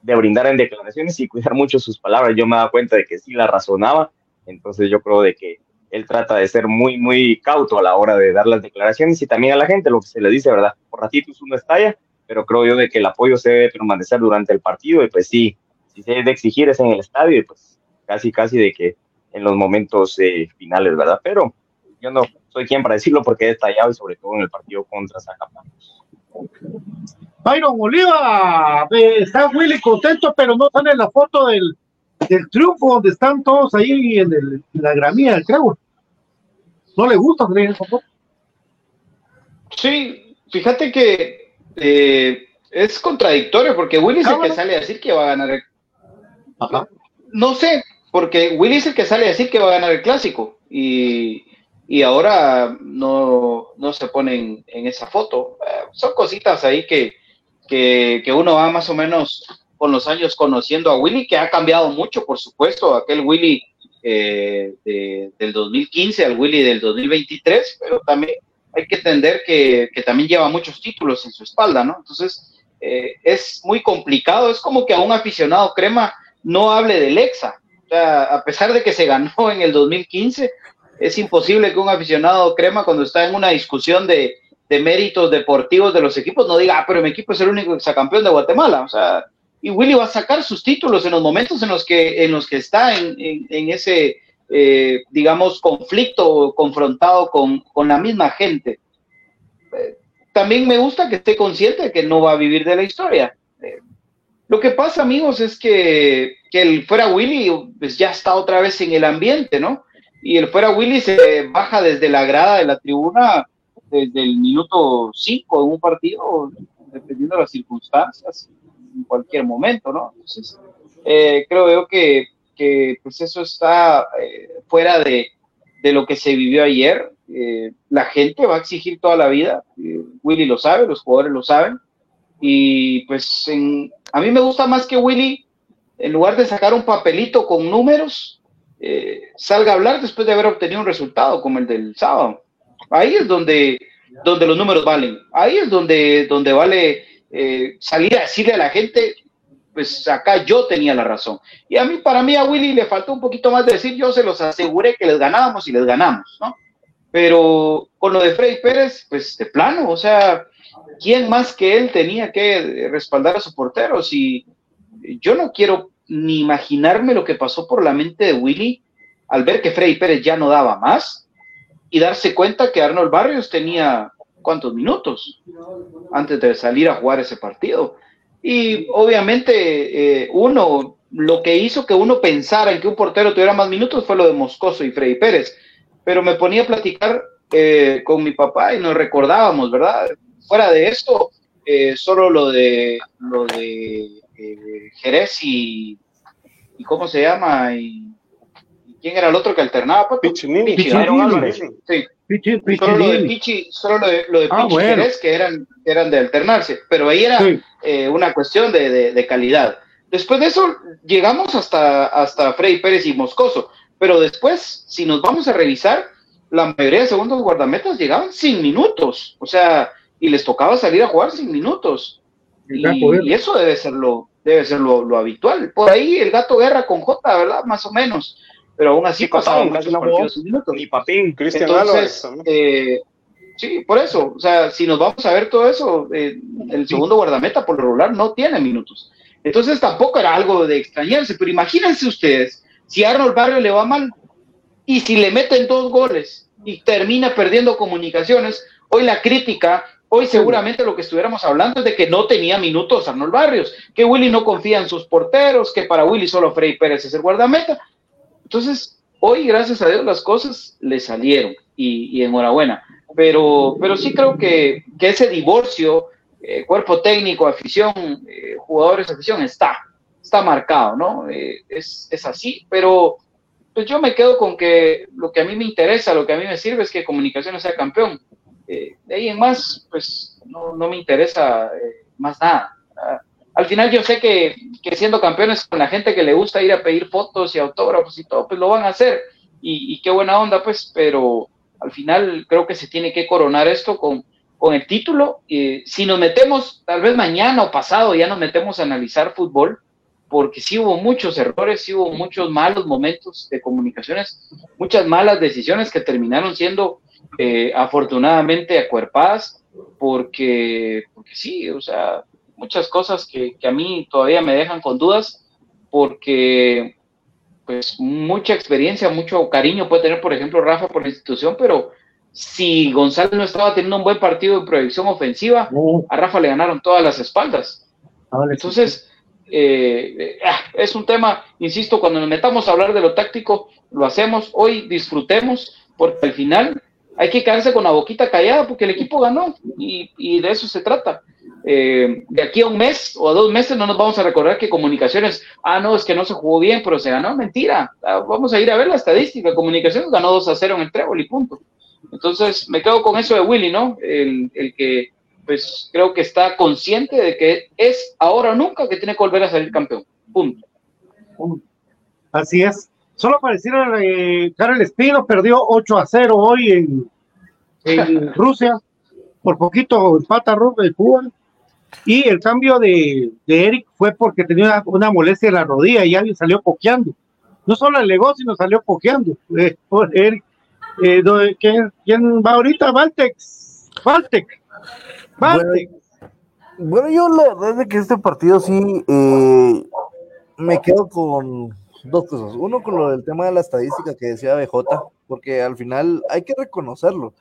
Speaker 8: de, brindar en declaraciones y cuidar mucho sus palabras, yo me daba cuenta de que sí la razonaba, entonces yo creo de que él trata de ser muy, muy cauto a la hora de dar las declaraciones y también a la gente lo que se le dice, ¿verdad? Por ratitos uno estalla, pero creo yo de que el apoyo se debe permanecer durante el partido y pues sí, si se debe exigir es en el estadio y pues casi, casi de que en los momentos eh, finales, ¿verdad? Pero yo no soy quien para decirlo porque he estallado y sobre todo en el partido contra Zacapatos.
Speaker 7: Byron Oliva, eh, está Willy contento, pero no sale la foto del, del triunfo donde están todos ahí en, el, la gramía creo. ¿No le gusta salir esa foto?
Speaker 11: Sí, fíjate que eh, es contradictorio porque Willy es el que sale a decir que va a ganar el... No sé, porque Willy es el que sale a decir que va a ganar el clásico y, ahora no, no se ponen en esa foto. Eh, son cositas ahí que, que, uno va más o menos con los años conociendo a Willy, que ha cambiado mucho, por supuesto, aquel Willy eh, del 2015 al Willy del 2023, pero también hay que entender que, también lleva muchos títulos en su espalda, ¿no? Entonces, eh, es muy complicado, es como que a un aficionado crema no hable del EXA. O sea, a pesar de que se ganó [laughs] en el 2015, es imposible que un aficionado crema cuando está en una discusión de, méritos deportivos de los equipos no diga, ah, pero mi equipo es el único exacampeón de Guatemala. O sea, y Willy va a sacar sus títulos en los momentos en los que, en los que está en, ese eh, digamos, conflicto confrontado con, la misma gente. Eh, también me gusta que esté consciente de que no va a vivir de la historia. Eh, lo que pasa, amigos, es que, que, el fuera Willy pues ya está otra vez en el ambiente, ¿no? Y el fuera Willy se baja desde la grada de la tribuna desde el minuto 5 en un partido, dependiendo de las circunstancias, en cualquier momento, ¿no? Entonces, creo yo que que pues eso está eh, fuera de, lo que se vivió ayer. Eh, la gente va a exigir toda la vida, eh, Willy lo sabe, los jugadores lo saben, y pues a mí me gusta más que Willy, en lugar de sacar un papelito con números, salga a hablar después de haber obtenido un resultado como el del sábado. Ahí es donde, donde los números valen. Ahí es donde, donde vale eh, salir a decirle a la gente, pues acá yo tenía la razón. Y a mí, para mí, a Willy le faltó un poquito más de decir, yo se los aseguré que les ganábamos y les ganamos, ¿no? Pero con lo de Freddy Pérez, pues de plano, o sea, ¿quién más que él tenía que respaldar a su portero? Si yo no quiero ni imaginarme lo que pasó por la mente de Willy al ver que Freddy Pérez ya no daba más y darse cuenta que Arnold Barrios tenía cuántos minutos antes de salir a jugar ese partido. Y obviamente eh, uno, lo que hizo que uno pensara en que un portero tuviera más minutos fue lo de Moscoso y Freddy Pérez. Pero me ponía a platicar eh, con mi papá y nos recordábamos, ¿verdad? Fuera de esto, eh, solo lo de lo de Jerez y, y, cómo se llama y, quién era el otro que alternaba pues, Pichinini, sí. Solo lo de Pichi, solo lo de, lo de ah, Pichi Jerez, que eran, eran de alternarse, pero ahí era eh, una cuestión de, de, calidad. Después de eso, llegamos hasta, hasta Freddy Pérez y Moscoso, pero después, si nos vamos a revisar, la mayoría de segundos guardametas llegaban sin minutos, o sea, y les tocaba salir a jugar sin minutos. Y, eso debe ser lo, debe ser lo, lo, habitual. Por ahí el gato guerra con J, ¿verdad? Más o menos. Pero aún así partidos sin minutos.
Speaker 13: Y Papín, Cristian
Speaker 11: Entonces, eh, sí, por eso. O sea, si nos vamos a ver todo eso, eh, el segundo guardameta por lo regular no tiene minutos. Entonces tampoco era algo de extrañarse. Pero imagínense ustedes, si a Arnold Barrio le va mal y si le meten dos goles y termina perdiendo comunicaciones, hoy la crítica Hoy seguramente lo que estuviéramos hablando es de que no tenía minutos Arnold Barrios, que Willy no confía en sus porteros, que para Willy solo Freddy Pérez es el guardameta. Entonces, hoy, gracias a Dios, las cosas le salieron y, enhorabuena. Pero, pero sí creo que, ese divorcio, eh, cuerpo técnico, afición, eh, jugadores, afición, está, está marcado, ¿no? Eh, es, es así, pero pues yo me quedo con que lo que a mí me interesa, lo que a mí me sirve es que Comunicaciones sea campeón eh, de ahí en más, pues no, no me interesa más nada. Al final yo sé que, siendo campeones con la gente que le gusta ir a pedir fotos y autógrafos y todo, pues lo van a hacer. Y, qué buena onda, pues, pero al final creo que se tiene que coronar esto con, con el título. Eh, si nos metemos, tal vez mañana o pasado ya nos metemos a analizar fútbol, porque sí hubo muchos errores, sí hubo muchos malos momentos de comunicaciones, muchas malas decisiones que terminaron siendo eh, afortunadamente acuerpadas, porque, porque sí, o sea, muchas cosas que, a mí todavía me dejan con dudas, porque pues mucha experiencia, mucho cariño puede tener, por ejemplo, Rafa por la institución, pero si González no estaba teniendo un buen partido de proyección ofensiva, a Rafa le ganaron todas las espaldas. Entonces, eh, ah, es un tema, insisto, cuando nos metamos a hablar de lo táctico, lo hacemos, hoy disfrutemos, porque al final hay que quedarse con la boquita callada porque el equipo ganó y, de eso se trata. Eh, de aquí a un mes o a dos meses no nos vamos a recordar que comunicaciones, ah, no, es que no se jugó bien, pero se ganó, mentira. Ah, vamos a ir a ver la estadística. Comunicaciones ganó 2 a 0 en el trébol y punto. Entonces me quedo con eso de Willy, ¿no? El, el que, pues creo que está consciente de que es ahora o nunca que tiene que volver a salir campeón. Punto.
Speaker 7: Así es. Solo para decir, eh, Karel Espino perdió 8 a 0 hoy en, [laughs] Rusia. Por poquito empata de Cuba. Y el cambio de, Eric fue porque tenía una, molestia en la rodilla y alguien salió coqueando. No solo alegó, sino salió coqueando. [laughs] Eh, Eric. Eh, ¿quién, va ahorita? Valtex. Valtec.
Speaker 12: Valtec. Bueno, yo desde que este partido sí eh, me quedo con dos cosas. Uno con lo del tema de la estadística que decía BJ, porque al final hay que reconocerlo.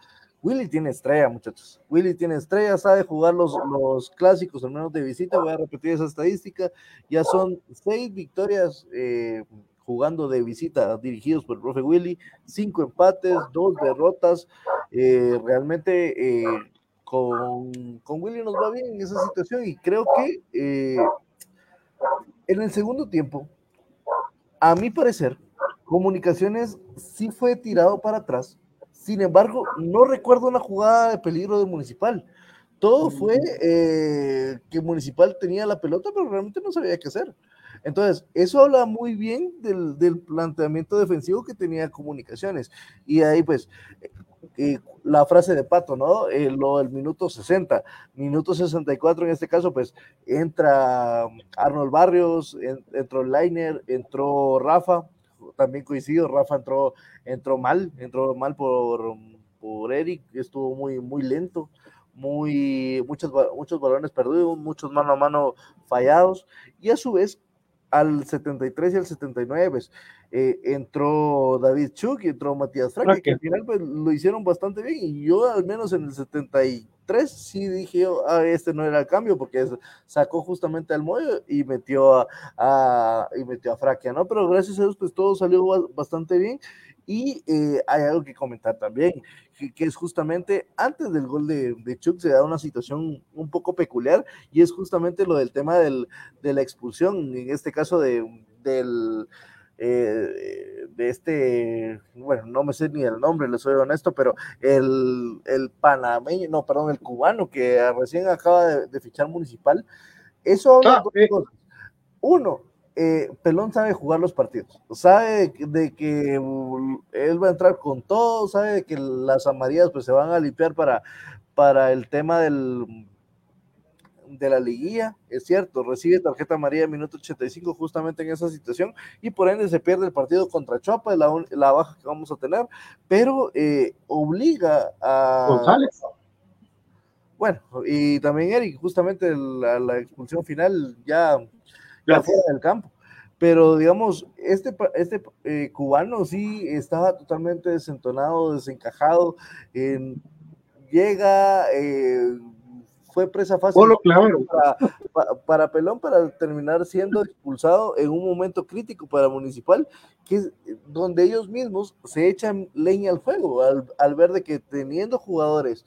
Speaker 12: Willy tiene estrella, muchachos. Willy tiene estrella, sabe jugar los, los clásicos, al menos de visita. Voy a repetir esa estadística. Ya son seis victorias eh, jugando de visita, dirigidos por el profe Willy, cinco empates, dos derrotas. Eh, realmente eh, con, con, Willy nos va bien en esa situación y creo que en el segundo tiempo a mi parecer, Comunicaciones sí fue tirado para atrás. Sin embargo, no recuerdo una jugada de peligro de Municipal. Todo fue eh, que Municipal tenía la pelota, pero realmente no sabía qué hacer. Entonces, eso habla muy bien del, planteamiento defensivo que tenía Comunicaciones. Y ahí, pues, la frase de Pato, ¿no? Eh, lo del minuto 60, minuto 64 en este caso, pues entra Arnold Barrios, entró Leiner, entró Rafa, también coincido, Rafa entró, entró mal, entró mal por, por Eric, estuvo muy, muy lento, muy, muchos, muchos balones perdidos, muchos mano a mano fallados, y a su vez al 73 y al 79 pues, eh, entró David Chuk y entró Matías Frank, que al final pues, lo hicieron bastante bien y yo al menos en el 73 sí dije, ah, este no era el cambio porque sacó justamente al Moyo y metió a, y metió a Fraquia, ¿no? Pero gracias a Dios pues todo salió bastante bien y eh, hay algo que comentar también, que, es justamente antes del gol de, de, Chuck se da una situación un poco peculiar y es justamente lo del tema del, de la expulsión, en este caso de, del, eh, de este, bueno, no me sé ni el nombre, le soy honesto, pero el, el panameño, no, perdón, el cubano que recién acaba de, fichar municipal, eso habla ah, dos cosas. Uno, eh, Pelón sabe jugar los partidos, sabe de, que él va a entrar con todo, sabe de que las amarillas pues se van a limpiar para, para el tema del, de la liguilla, es cierto, recibe tarjeta amarilla en minuto 85 justamente en esa situación y por ende se pierde el partido contra Chuapa, la, la baja que vamos a tener, pero eh, obliga a... González. Bueno, y también Eric, justamente la, la expulsión final ya ya fuera del campo. Pero digamos, este, este eh, cubano sí estaba totalmente desentonado, desencajado. llega, eh, fue presa fácil [laughs] para, para, Pelón para terminar siendo expulsado en un momento crítico para Municipal, que es donde ellos mismos se echan leña al fuego al, al ver de que teniendo jugadores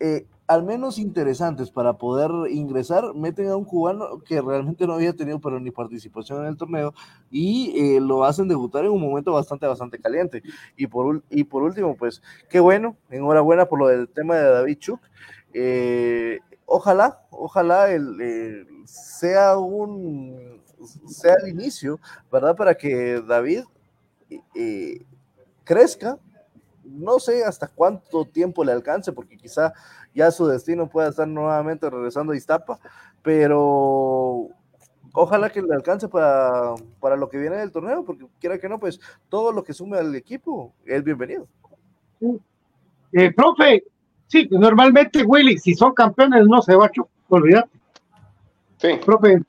Speaker 12: eh, al menos interesantes para poder ingresar, meten a un cubano que realmente no había tenido pero ni participación en el torneo y eh, lo hacen debutar en un momento bastante, bastante caliente. Y por, y por último, pues qué bueno, enhorabuena por lo del tema de David Chuk. Eh, ojalá, ojalá sea un sea el inicio, ¿verdad? Para que David eh, crezca, no sé hasta cuánto tiempo le alcance, porque quizá ya su destino pueda estar nuevamente regresando a Iztapa, pero ojalá que le alcance para, para lo que viene del torneo, porque quiera que no, pues todo lo que sume al equipo es bienvenido.
Speaker 7: Eh, profe, sí, normalmente Willy, si son campeones no se va a olvidar.
Speaker 13: Sí. Profe.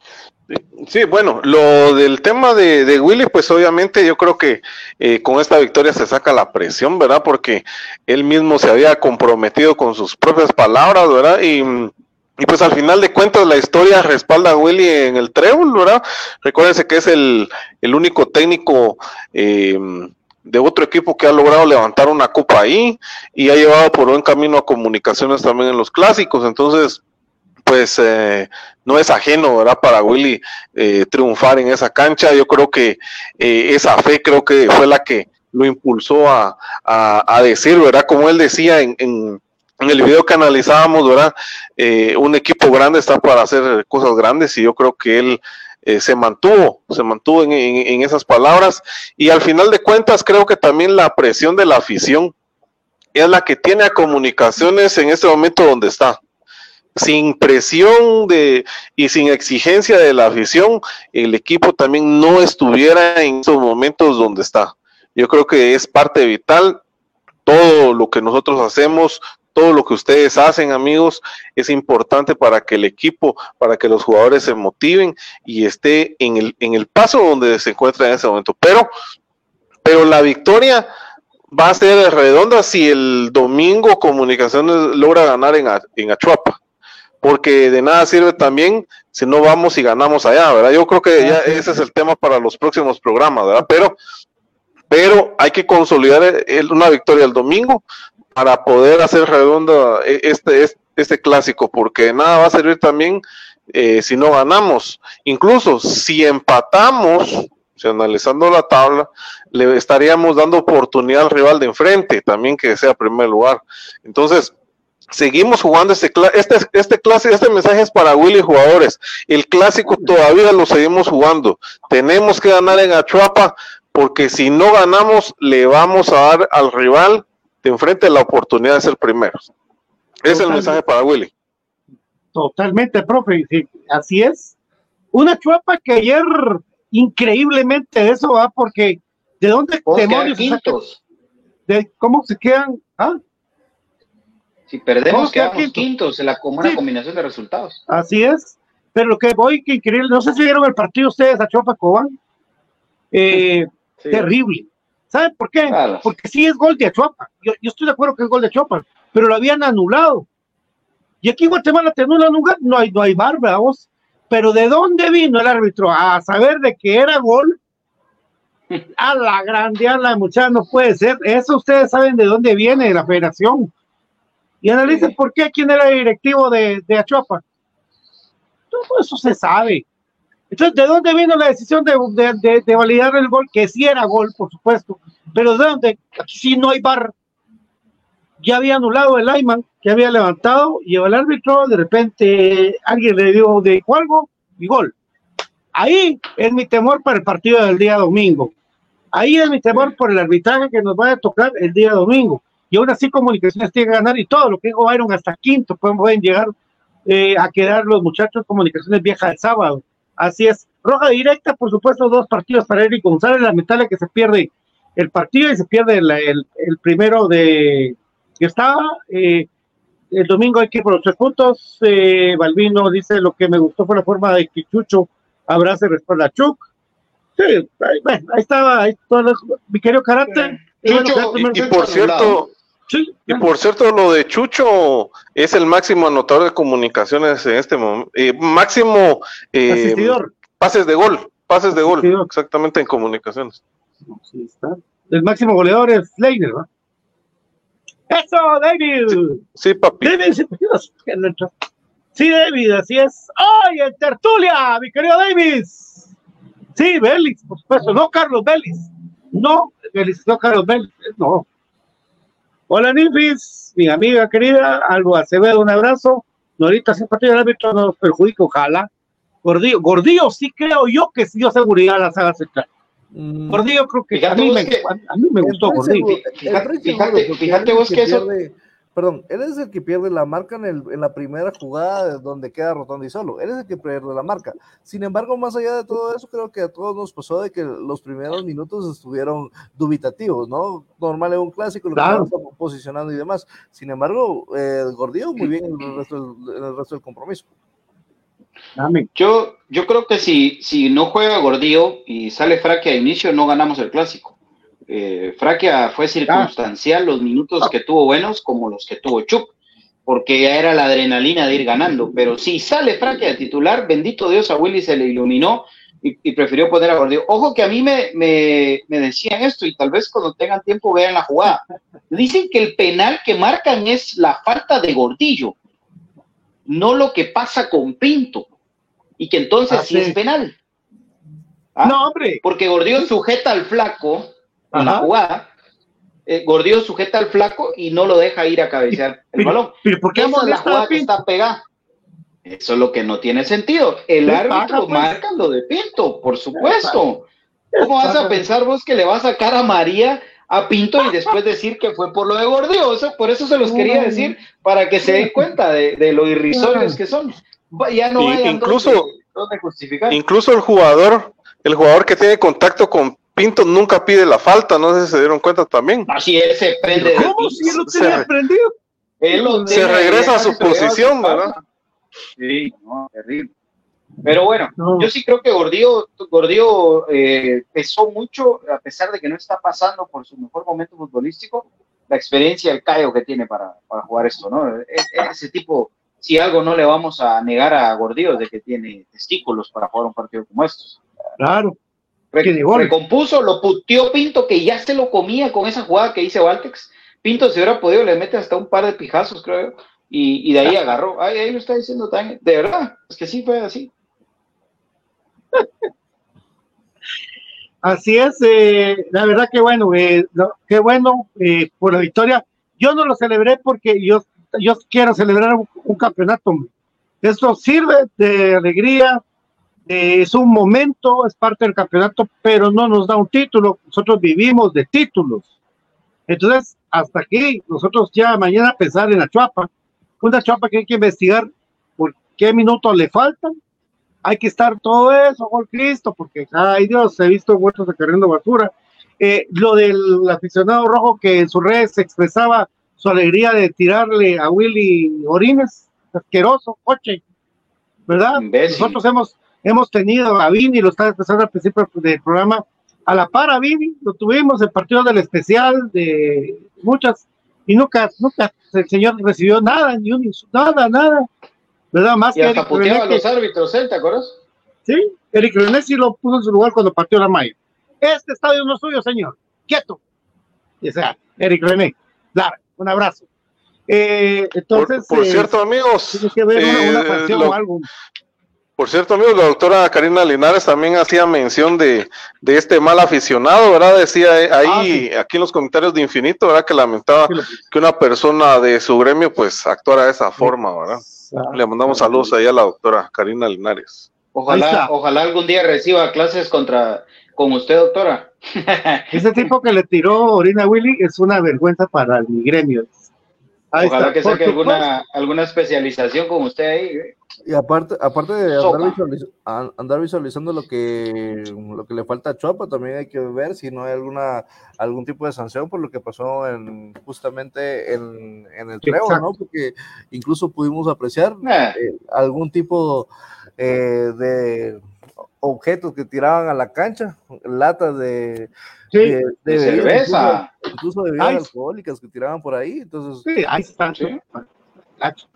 Speaker 13: Sí, bueno, lo del tema de, Willy, pues obviamente yo creo que eh, con esta victoria se saca la presión, ¿verdad? Porque él mismo se había comprometido con sus propias palabras, ¿verdad? Y, pues al final de cuentas la historia respalda a Willy en el trébol, ¿verdad? Recuérdense que es el, único técnico eh, de otro equipo que ha logrado levantar una copa ahí y ha llevado por buen camino a comunicaciones también en los clásicos, entonces pues eh, no es ajeno, ¿verdad? Para Willy eh, triunfar en esa cancha. Yo creo que eh, esa fe creo que fue la que lo impulsó a, a, decir, ¿verdad? Como él decía en, en, el video que analizábamos, ¿verdad? un equipo grande está para hacer cosas grandes y yo creo que él se mantuvo, se mantuvo en, en, esas palabras y al final de cuentas creo que también la presión de la afición es la que tiene a comunicaciones en este momento donde está sin presión de, y sin exigencia de la afición, el equipo también no estuviera en esos momentos donde está. Yo creo que es parte vital. Todo lo que nosotros hacemos, todo lo que ustedes hacen, amigos, es importante para que el equipo, para que los jugadores se motiven y esté en el, en el paso donde se encuentra en ese momento. Pero, pero la victoria va a ser redonda si el domingo Comunicaciones logra ganar en, en Achuapa porque de nada sirve también si no vamos y ganamos allá, ¿verdad? Yo creo que ya ese es el tema para los próximos programas, ¿verdad? Pero, pero hay que consolidar una victoria el domingo para poder hacer redonda e, este, este, clásico, porque nada va a servir también eh, si no ganamos. Incluso si empatamos, si analizando la tabla, le estaríamos dando oportunidad al rival de enfrente, también que sea primer lugar. Entonces, Seguimos jugando este, este, este clase, este mensaje es para Willy jugadores. El clásico todavía lo seguimos jugando. Tenemos que ganar en Achuapa porque si no ganamos le vamos a dar al rival enfrente la oportunidad de ser primeros. Ese es el mensaje para Willy.
Speaker 7: Totalmente, profe, sí, así es. Una chuapa que ayer increíblemente eso va porque de dónde demonios
Speaker 11: quintos.
Speaker 7: de cómo se quedan, ah,
Speaker 11: Si perdemos, quedamos
Speaker 7: quintos.
Speaker 11: quintos en la como una
Speaker 7: Sí.
Speaker 11: combinación de resultados.
Speaker 7: así es. Pero lo que voy, que increíble, no sé si vieron el partido ustedes a Chuapa Cobán, eh,
Speaker 11: Sí.
Speaker 7: terrible. ¿Saben por qué?
Speaker 11: Claro.
Speaker 7: Porque sí es gol de Achuapa. Yo, yo estoy de acuerdo que es gol de Achuapa, pero lo habían anulado. Y aquí en Guatemala te anulan un gol, no hay, no hay bar, vamos. Pero ¿de dónde vino el árbitro? A saber de que era gol. A la grande, a la muchacha, no puede ser. Eso ustedes saben de dónde viene, la federación. Y analicen por qué, quién era el directivo de, de Achuapa. Todo eso se sabe. Entonces, ¿de dónde vino la decisión de, validar el gol? Que sí era gol, por supuesto. Pero ¿de dónde? Aquí sí no hay bar. Ya había anulado el Ayman, que había levantado, y el árbitro, de repente, alguien le dio de algo y gol. Ahí es mi temor para el partido del día domingo. Ahí es mi temor por el arbitraje que nos va a tocar el día domingo. Y aún así, comunicaciones tiene que ganar y todo lo que Byron hasta quinto pueden, pueden llegar eh, a quedar los muchachos comunicaciones vieja el sábado. Así es. Roja directa, por supuesto, dos partidos para Eric González. Lamentable que se pierde el partido y se pierde el, el- el primero de que estaba. eh, el domingo hay que ir por los tres puntos. Eh, Balvino dice: Lo que me gustó fue la forma de que Chucho abrace y respalda a Chuck. Sí, ahí, bueno, ahí estaba, ahí todo lo- mi querido carácter.
Speaker 13: Chucho, y por cierto, y por cierto, lo de Chucho es el máximo anotador de comunicaciones en este momento. máximo eh,
Speaker 7: Asistidor.
Speaker 13: pases de gol, pases de gol, exactamente en comunicaciones.
Speaker 7: Está. El máximo goleador es Leiner, ¿no? ¡Eso, David!
Speaker 13: Sí, papi.
Speaker 7: David. Sí, David, así es. ¡Ay, en tertulia, mi querido Davis! Sí, Belis, por supuesto. No, Carlos Belis. No, Belis, no, Carlos Belis. No. Hola, Nifis, mi amiga querida. Algo Acevedo, un abrazo. Norita, simpatía del árbitro no nos perjudica, ojalá. Gordillo, Gordillo, sí creo yo que sí dio seguridad a la saga central. Gordillo, creo que a mí, me,
Speaker 11: que-
Speaker 7: a mí me gustó Gordillo.
Speaker 11: Fíjate- vos que eso-
Speaker 12: pierde- Perdón, él es el que pierde la marca en, el, en la primera jugada de donde queda Rotondi solo. Él es el que pierde la marca. Sin embargo, más allá de todo eso, creo que a todos nos pasó de que los primeros minutos estuvieron dubitativos, ¿no? Normal en un clásico, lo que
Speaker 7: Claro.
Speaker 12: estaba posicionando y demás. Sin embargo, eh, el Gordillo muy bien en el resto del, en el resto del compromiso.
Speaker 11: Yo, yo creo que si, si no juega Gordillo y sale Fraquia a inicio, no ganamos el clásico. Eh, Fraquia fue circunstancial los minutos que tuvo buenos como los que tuvo Chuck, porque ya era la adrenalina de ir ganando. Pero si sale Fraquia de titular, bendito Dios, a Willy se le iluminó y, y prefirió poner a Gordillo. Ojo que a mí me, me, me decían esto y tal vez cuando tengan tiempo vean la jugada. Dicen que el penal que marcan es la falta de Gordillo, no lo que pasa con Pinto y que entonces
Speaker 7: Ah,
Speaker 11: sí
Speaker 7: sí.
Speaker 11: es penal.
Speaker 7: No, hombre.
Speaker 11: Porque Gordillo sujeta al flaco en la
Speaker 7: Ajá.
Speaker 11: jugada. eh, Gordillo sujeta al flaco y no lo deja ir a cabecear el
Speaker 7: Pero-
Speaker 11: balón.
Speaker 7: pero ¿por qué
Speaker 11: Esa es la jugada que está pegada. Eso es lo que no tiene sentido. El
Speaker 7: ¿Qué
Speaker 11: árbitro
Speaker 7: pues?
Speaker 11: marca lo de Pinto, por supuesto. ¿Cómo vas a pensar vos que le va a sacar a María a Pinto y después decir que fue por lo de Gordillo? Eso, por eso se los quería decir, para que se den cuenta de, de lo irrisorios que son. Ya no
Speaker 13: Y-
Speaker 11: hay
Speaker 13: incluso-
Speaker 11: dónde justificar.
Speaker 13: Incluso el jugador, el jugador que tiene contacto con Pinto nunca pide la falta, no sé si se dieron cuenta también.
Speaker 11: Así él se prende de
Speaker 7: ¿Cómo si él lo
Speaker 13: Se-
Speaker 7: tenía prendido?
Speaker 11: Él lo
Speaker 13: Se regresa a su
Speaker 11: se
Speaker 13: posición. ¿verdad?
Speaker 11: Sí, no, terrible. Pero bueno, yo sí creo que Gordillo, Gordillo eh, pesó mucho, a pesar de que no está pasando por su mejor momento futbolístico, la experiencia, el callo que tiene para, para jugar esto, ¿no? E- e- Ese tipo, si algo no le vamos a negar a Gordillo, es de que tiene testículos para jugar un partido como estos.
Speaker 7: Claro.
Speaker 11: Recompuso, lo puteó Pinto, que ya se lo comía con esa jugada que hice Valtex. Pinto, si hubiera podido, le mete hasta un par de pijazos, creo. Y, y de ahí [laughs] agarró. Ahí, ahí lo está diciendo también. De verdad, es que sí fue así. [laughs]
Speaker 7: Así es, eh, la verdad que bueno, eh, qué bueno eh, por la victoria. Yo no lo celebré porque yo, yo quiero celebrar un, un campeonato. hombre. Esto sirve de alegría, eh, es un momento, es parte del campeonato, pero no nos da un título. Nosotros vivimos de títulos. Entonces, hasta aquí. Nosotros ya mañana pensar en la chuapa. Una chuapa que hay que investigar por qué minutos le faltan. Hay que estar todo eso, por Cristo, porque, ay Dios, he visto muertos cargando basura. Eh, lo del aficionado rojo que en sus redes expresaba su alegría de tirarle a Willy Orines, asqueroso, coche, ¿verdad? Nosotros hemos, hemos tenido a Vini, lo estaba expresando al principio del programa, a la par a Vini, lo tuvimos en partido del especial de muchas, y nunca, nunca el señor recibió nada, ni un nada, nada, ¿verdad? Más
Speaker 11: y
Speaker 7: que
Speaker 11: hasta
Speaker 7: Eric
Speaker 11: puteaba a los árbitros, ¿eh? ¿te acuerdas?
Speaker 7: Sí, Eric René sí lo puso en su lugar cuando partió la Mayo. Este estadio no es suyo, señor. Quieto. Y, o sea, Eric René, Lara, un abrazo. Eh, entonces,
Speaker 13: por
Speaker 7: eh,
Speaker 13: cierto, amigos,
Speaker 7: tiene que ver una, una
Speaker 13: eh, lo-
Speaker 7: o algo.
Speaker 13: Por cierto, amigos, la doctora Karina Linares también hacía mención de, de este mal aficionado, ¿verdad? Decía eh, ahí, aquí en los comentarios de Infinito, ¿verdad? Que lamentaba que una persona de su gremio, pues, actuara de esa forma, ¿verdad? Le mandamos saludos ahí a la doctora Karina Linares.
Speaker 11: Ojalá, ojalá algún día reciba clases contra con usted, doctora. [laughs]
Speaker 7: Ese tipo que le tiró orina a Willy es una vergüenza para mi gremio. Ahí
Speaker 11: Ojalá
Speaker 7: está.
Speaker 11: que saque alguna, alguna especialización con usted ahí. ¿eh?
Speaker 12: Y aparte, aparte de andar, visualiz- a- andar visualizando lo que, lo que le falta a Chopa, también hay que ver si no hay alguna algún tipo de sanción por lo que pasó en justamente en, en el treo. ¿no? Porque incluso pudimos apreciar
Speaker 11: Eh.
Speaker 12: eh, algún tipo eh, de objetos que tiraban a la cancha, latas de,
Speaker 7: Sí,
Speaker 12: de,
Speaker 11: de
Speaker 12: bebidas,
Speaker 11: cerveza.
Speaker 12: incluso, incluso de bebidas alcohólicas que tiraban por ahí, entonces
Speaker 7: Sí, ahí está. Gacho.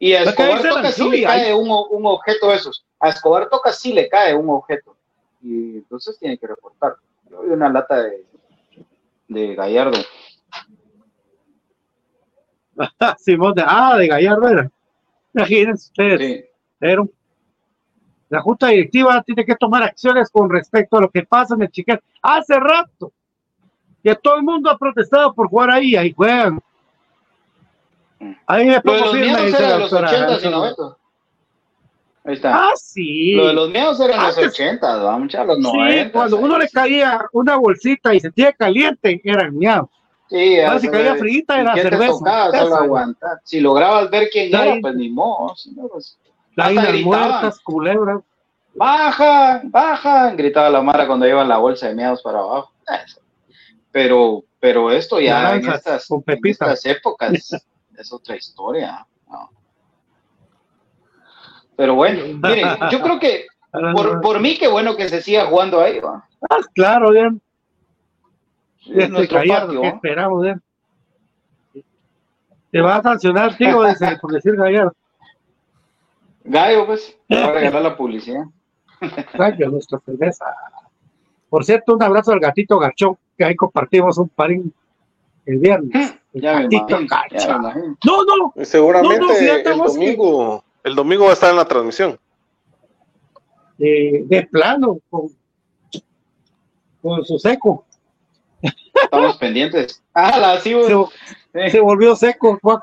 Speaker 11: Y a Escobar toca sí le cae un objeto de esos. A Escobar toca sí le cae un objeto. Y entonces tiene que reportar. Yo vi una lata de, de Gallardo. [laughs]
Speaker 7: Simón de, ah, de Gallardo era. Imagínense ustedes.
Speaker 11: Sí.
Speaker 7: Pero la Junta Directiva tiene que tomar acciones con respecto a lo que pasa en el Chiquete. Hace rato que todo el mundo ha protestado por jugar ahí, ahí juegan. Ahí me pongo firme,
Speaker 11: miedos
Speaker 7: dice la doctora
Speaker 11: 80 y
Speaker 7: Alonso.
Speaker 11: 90. Ahí está.
Speaker 7: Ah, sí.
Speaker 11: Lo de los miedos eran los
Speaker 7: Antes-
Speaker 11: 80, vamos a los
Speaker 7: Sí,
Speaker 11: 90.
Speaker 7: cuando uno le caía una bolsita y sentía caliente, eran miados.
Speaker 11: Sí,
Speaker 7: Ahora, si
Speaker 11: sea,
Speaker 7: caía frita, era
Speaker 11: ¿qué te
Speaker 7: cerveza.
Speaker 11: tocaba? Solo aguantar. Si lograbas ver quién
Speaker 7: La
Speaker 11: era,
Speaker 7: in-
Speaker 11: pues ni modo. si no, pues,
Speaker 7: Las muertas, culebras.
Speaker 11: baja, baja, gritaba la Mara cuando llevan la bolsa de meados para abajo. Pero, pero esto ya en estas,
Speaker 7: con
Speaker 11: en
Speaker 7: pepita.
Speaker 11: estas épocas es otra historia. ¿no? Pero bueno, miren, yo creo que [laughs] por, por mí qué bueno que se siga jugando ahí, ¿va?
Speaker 7: Ah, claro, bien.
Speaker 11: Es
Speaker 7: Este
Speaker 11: nuestro patio,
Speaker 7: ¿qué esperamos, bien? Te va a sancionar, dice, por decir Gallardo.
Speaker 11: Gallo, pues, te va a regalar la publicidad.
Speaker 7: Gallo, nuestra cerveza. Por cierto, un abrazo al gatito Gachón, que ahí compartimos un parín el viernes. El
Speaker 11: Ya me
Speaker 7: gatito
Speaker 11: imagino.
Speaker 7: No, no.
Speaker 13: Y seguramente
Speaker 7: No,
Speaker 13: el
Speaker 7: que-
Speaker 13: domingo, el domingo va a estar en la transmisión.
Speaker 7: De, de plano, con, con su seco.
Speaker 11: Estamos pendientes. Ah, la sí.
Speaker 7: Se, se volvió seco.
Speaker 11: Vos,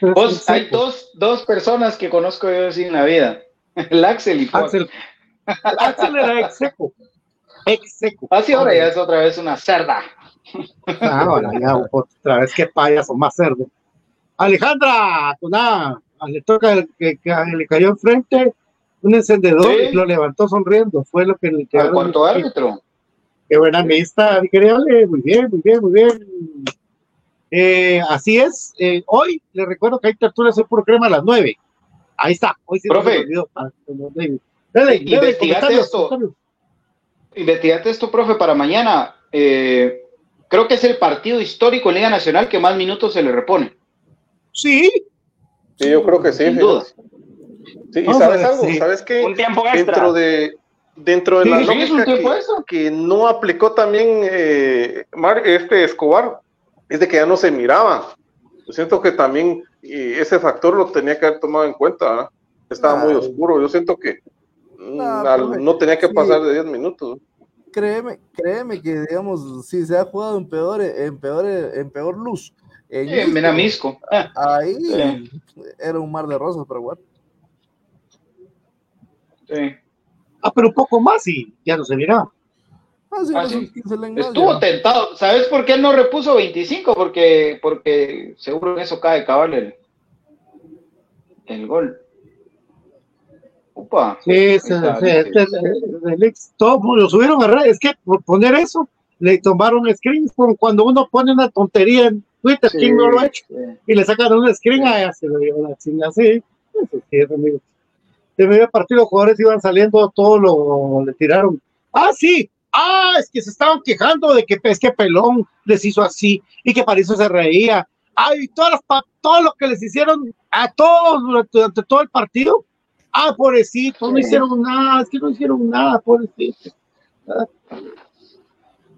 Speaker 11: [laughs] hay dos, dos personas que conozco yo en la vida. El Axel y Juan.
Speaker 7: Axel. Axel era ex seco. Ex seco.
Speaker 11: Así ahora ya es otra vez una cerda.
Speaker 7: Ah, Ahora ya otra vez que payaso más cerdo. Alejandra, nada, le toca el que, que le cayó enfrente un encendedor
Speaker 11: Sí.
Speaker 7: y lo levantó sonriendo. Fue lo que le
Speaker 11: Al
Speaker 7: quedó.
Speaker 11: cuarto árbitro.
Speaker 7: Qué buena amistad, mi querido Ale. Muy bien, muy bien, muy bien. Eh, así es. eh, hoy le recuerdo que hay tertulias de puro crema a las 9. Ahí está. Hoy sí
Speaker 11: Profe.
Speaker 7: se me olvidó. Ah. Dale, dale,
Speaker 11: Investigate esto. Investigate esto, profe, para mañana. Eh, creo que es el partido histórico en Liga Nacional que más minutos se le repone.
Speaker 7: Sí.
Speaker 13: Sí, yo creo que sí.
Speaker 11: Sin duda.
Speaker 13: Sí, y sabes algo,
Speaker 11: sí.
Speaker 13: sabes que
Speaker 11: Un tiempo extra.
Speaker 13: dentro de dentro de
Speaker 11: Sí,
Speaker 13: la
Speaker 11: sí,
Speaker 13: lógica que, que no aplicó también eh, Mar- este Escobar es de que ya no se miraba. Yo siento que también eh, ese factor lo tenía que haber tomado en cuenta. ¿verdad? Estaba muy
Speaker 12: Ah.
Speaker 13: oscuro. Yo siento que mm, al-
Speaker 12: profe,
Speaker 13: no tenía que
Speaker 12: sí.
Speaker 13: pasar de 10 minutos.
Speaker 12: créeme, créeme que digamos, si se ha jugado en peor, en peor, en peor luz. En
Speaker 11: Sí, mira, Misco.
Speaker 12: Ahí
Speaker 11: Sí.
Speaker 12: era un mar de rosas, pero bueno.
Speaker 11: Sí.
Speaker 7: Ah, pero un poco más y ya no se miraba.
Speaker 11: Ah, Estuvo tentado. ¿Sabes por qué él no repuso 25? Porque, porque seguro en eso cae cabal el, el gol.
Speaker 7: Upa. Sí, sí, este, todo lo subieron a redes. Es que por poner eso, le tomaron screen cuando uno pone una tontería en Twitter, ¿quién no lo ha hecho? Y le sacan un screen, a se lo llevan la chinga así. Eso sí, amigo. De medio partido, los jugadores iban saliendo, todo lo le tiraron. Ah, sí, ah, es que se estaban quejando de que es que Pelón les hizo así y que para eso se reía. Ay, todas todo lo que les hicieron a todos durante, todo el partido. Ah, pobrecitos, no hicieron nada, es que no hicieron nada, pobrecitos.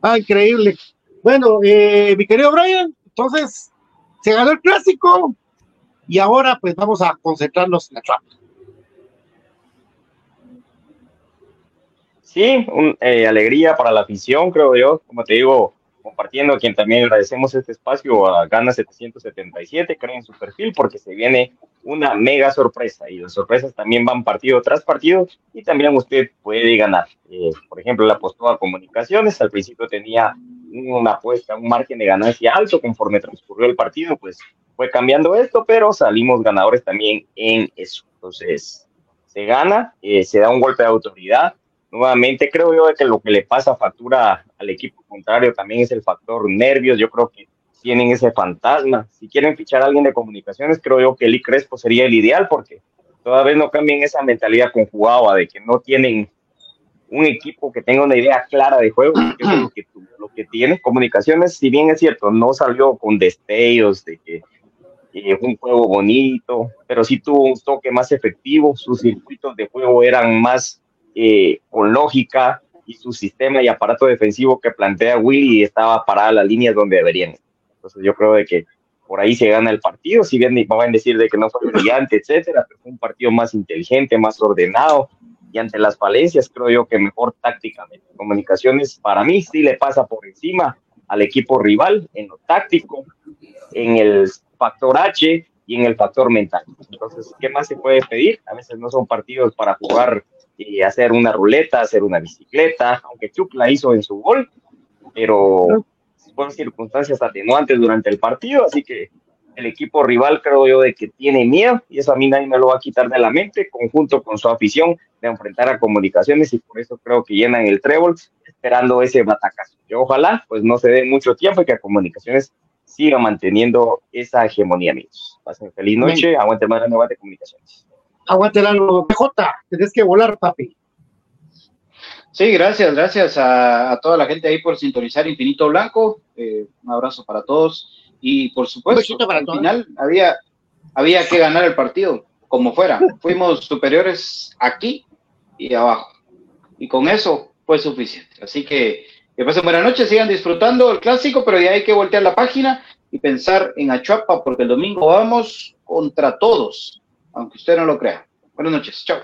Speaker 7: Ah, increíble. Bueno, eh, mi querido Brian, entonces se ganó el clásico y ahora pues vamos a concentrarnos en la trap.
Speaker 8: Sí, un, eh, alegría para la afición, creo yo. Como te digo, compartiendo a quien también agradecemos este espacio a Gana 777, creen su perfil porque se viene una mega sorpresa y las sorpresas también van partido tras partido y también usted puede ganar. Eh, por ejemplo, la apostó a comunicaciones, al principio tenía una apuesta, un margen de ganancia alto conforme transcurrió el partido, pues fue cambiando esto, pero salimos ganadores también en eso. Entonces, se gana, eh, se da un golpe de autoridad nuevamente creo yo que lo que le pasa factura al equipo contrario también es el factor nervios. Yo creo que tienen ese fantasma. Si quieren fichar a alguien de comunicaciones, creo yo que Eli Crespo sería el ideal porque todavía no cambien esa mentalidad conjugada de que no tienen un equipo que tenga una idea clara de juego, es lo que, lo que. Comunicaciones, si bien es cierto, no salió con destellos de que eh, un juego bonito, pero sí tuvo un toque más efectivo, sus circuitos de juego eran más eh, con lógica y su sistema y aparato defensivo que plantea Willy estaba parada las líneas donde deberían. Entonces yo creo de que por ahí se gana el partido, si bien van a decir de que no fue brillante, etcétera, pero fue un partido más inteligente, más ordenado y ante las falencias creo yo que mejor tácticamente. Comunicaciones para mí sí le pasa por encima al equipo rival en lo táctico, en el factor H y en el factor mental. Entonces, ¿qué más se puede pedir? A veces no son partidos para jugar y hacer una ruleta, hacer una bicicleta, aunque Chuck la hizo en su gol, pero fueron circunstancias atenuantes durante el partido, así que el equipo rival creo yo de que tiene miedo y eso a mí nadie me lo va a quitar de la mente, conjunto con su afición de enfrentar a comunicaciones y por eso creo que llenan el trébol esperando ese batacazo. Yo ojalá pues no se dé mucho tiempo y que a comunicaciones siga manteniendo esa hegemonía, amigos. Pasen feliz noche, aguante más la de comunicaciones
Speaker 7: aguante la PJ, tenés que volar, papi.
Speaker 11: Sí, gracias, gracias a, toda la gente ahí por sintonizar Infinito Blanco. Eh, un abrazo para todos. Y por supuesto, al final había, había que ganar el partido, como fuera. [laughs] Fuimos superiores aquí y abajo. Y con eso fue suficiente. Así que que pasen buena noche, sigan disfrutando el clásico, pero ya hay que voltear la página y pensar en Achuapa, porque el domingo vamos contra todos aunque usted no lo crea. Buenas noches, chao.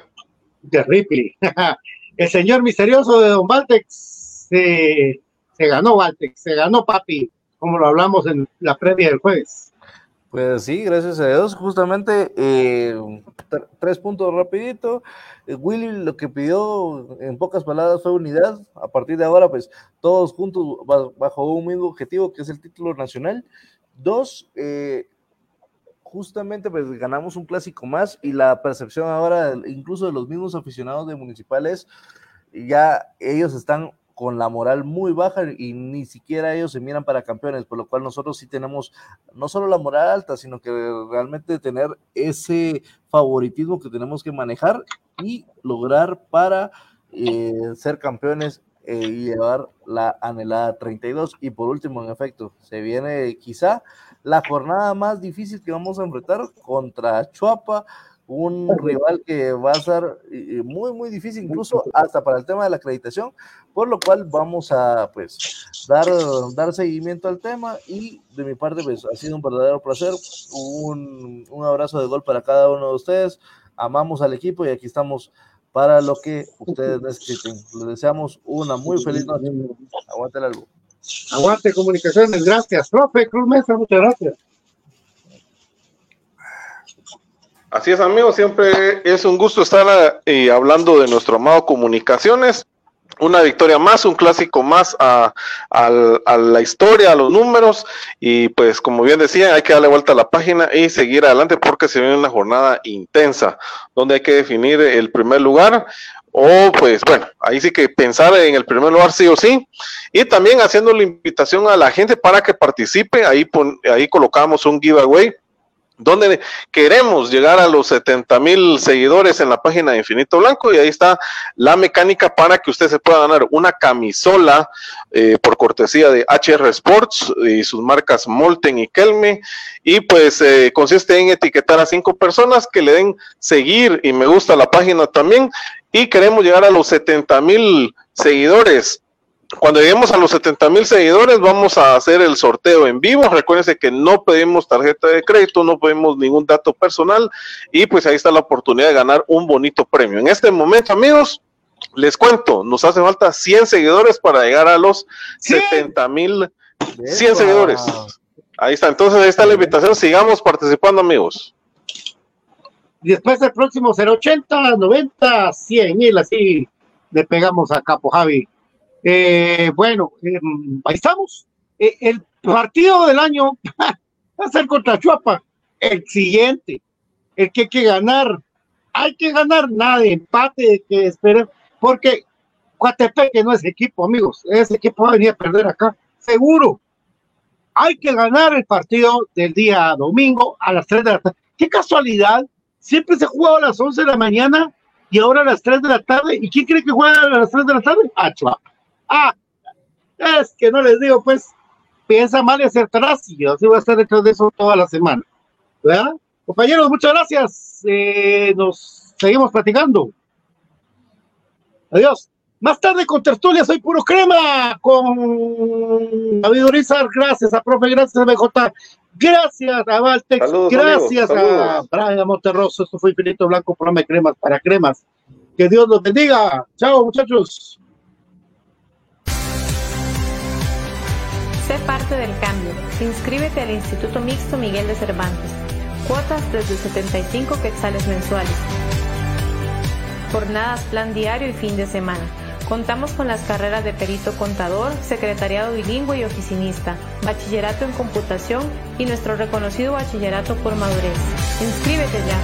Speaker 7: De Ripley. [laughs] El señor misterioso de Don Valtex se, ganó, Valtex, se ganó Papi, como lo hablamos en la previa del jueves.
Speaker 12: Pues sí, gracias a Dios. Justamente eh, tres puntos rapidito. Eh, Willy lo que pidió en pocas palabras fue unidad. A partir de ahora, pues todos juntos bajo un mismo objetivo que es el título nacional. Dos, eh, justamente pues ganamos un clásico más y la percepción ahora incluso de los mismos aficionados de municipales, ya ellos están con la moral muy baja y ni siquiera ellos se miran para campeones, por lo cual nosotros sí tenemos no solo la moral alta, sino que realmente tener ese favoritismo que tenemos que manejar y lograr para eh, ser campeones eh, y llevar la anhelada 32. Y por último, en efecto, se viene quizá la jornada más difícil que vamos a enfrentar contra Chuapa, un rival que va a ser muy, muy difícil, incluso hasta para el tema de la acreditación, por lo cual vamos a, pues, dar, dar seguimiento al tema y de mi parte, pues, ha sido un verdadero placer, un, un abrazo de gol para cada uno de ustedes, amamos al equipo y aquí estamos para lo que ustedes necesiten. Les deseamos una muy feliz noche. Aguante el algo.
Speaker 7: Aguante comunicaciones, gracias. Profe Cruz Mesa, muchas gracias.
Speaker 13: Así es, amigos, siempre es un gusto estar eh, hablando de nuestro amado Comunicaciones. una victoria más, un clásico más a, la historia, a los números. Y pues, como bien decía, hay que darle vuelta a la página y seguir adelante porque se viene una jornada intensa donde hay que definir el primer lugar. O pues bueno, ahí sí que pensar en el primer lugar sí o sí. Y también haciendo la invitación a la gente para que participe. Ahí, ahí colocamos un giveaway donde queremos llegar a los 70 mil seguidores en la página de Infinito Blanco y ahí está la mecánica para que usted se pueda ganar una camisola eh, por cortesía de HR Sports y sus marcas Molten y Kelme y pues eh, consiste en etiquetar a cinco personas que le den seguir y me gusta la página también y queremos llegar a los 70 mil seguidores cuando lleguemos a los 70 mil seguidores, vamos a hacer el sorteo en vivo. Recuérdense que no pedimos tarjeta de crédito, no pedimos ningún dato personal y pues ahí está la oportunidad de ganar un bonito premio. En este momento, amigos, les cuento, nos hace falta 100 seguidores para llegar a los 70 mil 100 seguidores. Ahí está, entonces ahí está la invitación. Sigamos participando, amigos.
Speaker 7: Después el próximo 080, 90, 100 mil, así le pegamos a Capo Javi. Eh, bueno, eh, ahí estamos. Eh, el partido del año [laughs] va a ser contra Chuapa. El siguiente, el que hay que ganar. Hay que ganar nada de empate, que esperen, porque Coatepeque no es equipo, amigos. Ese equipo va a venir a perder acá, seguro. Hay que ganar el partido del día domingo a las 3 de la tarde. Qué casualidad, siempre se jugaba a las 11 de la mañana y ahora a las 3 de la tarde. ¿Y quién cree que juega a las 3 de la tarde? A Chuapa. Ah, es que no les digo, pues, piensa mal y acertarás, y yo voy a estar detrás de eso toda la semana. ¿Verdad? Compañeros, muchas gracias. Eh, nos seguimos platicando. Adiós. Más tarde con tertulia, soy puro crema, con David Urizar, gracias a profe, gracias a BJ, gracias a Valtex, gracias a Brian Monterroso, esto fue Infinito Blanco, programa de cremas para cremas. Que Dios los bendiga. Chao, muchachos.
Speaker 3: Sé parte del cambio. Inscríbete al Instituto Mixto Miguel de Cervantes. Cuotas desde 75 quetzales mensuales. Jornadas, plan diario y fin de semana. Contamos con las carreras de perito contador, secretariado bilingüe y oficinista, bachillerato en computación y nuestro reconocido bachillerato por madurez. Inscríbete ya.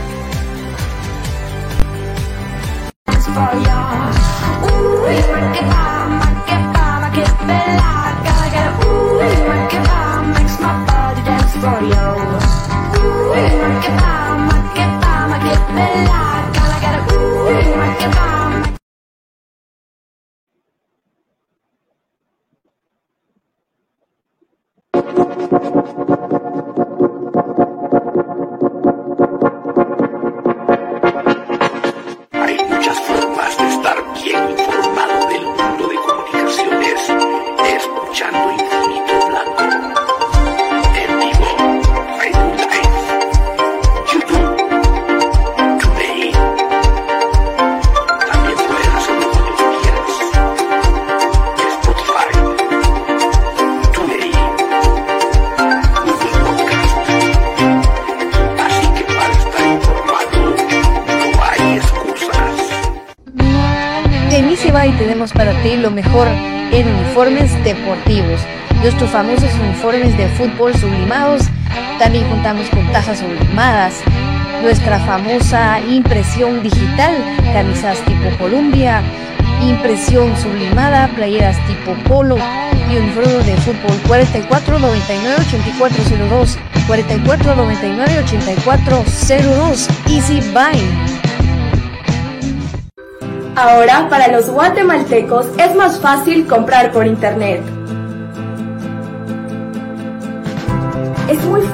Speaker 6: De
Speaker 1: fútbol sublimados. También contamos con tazas sublimadas. Nuestra famosa impresión digital, camisas tipo Columbia, impresión sublimada, playeras tipo polo y uniforme de fútbol 44 99 8402 44 99 8402 Easy Buy.
Speaker 2: Ahora, para los guatemaltecos es más fácil comprar por Internet.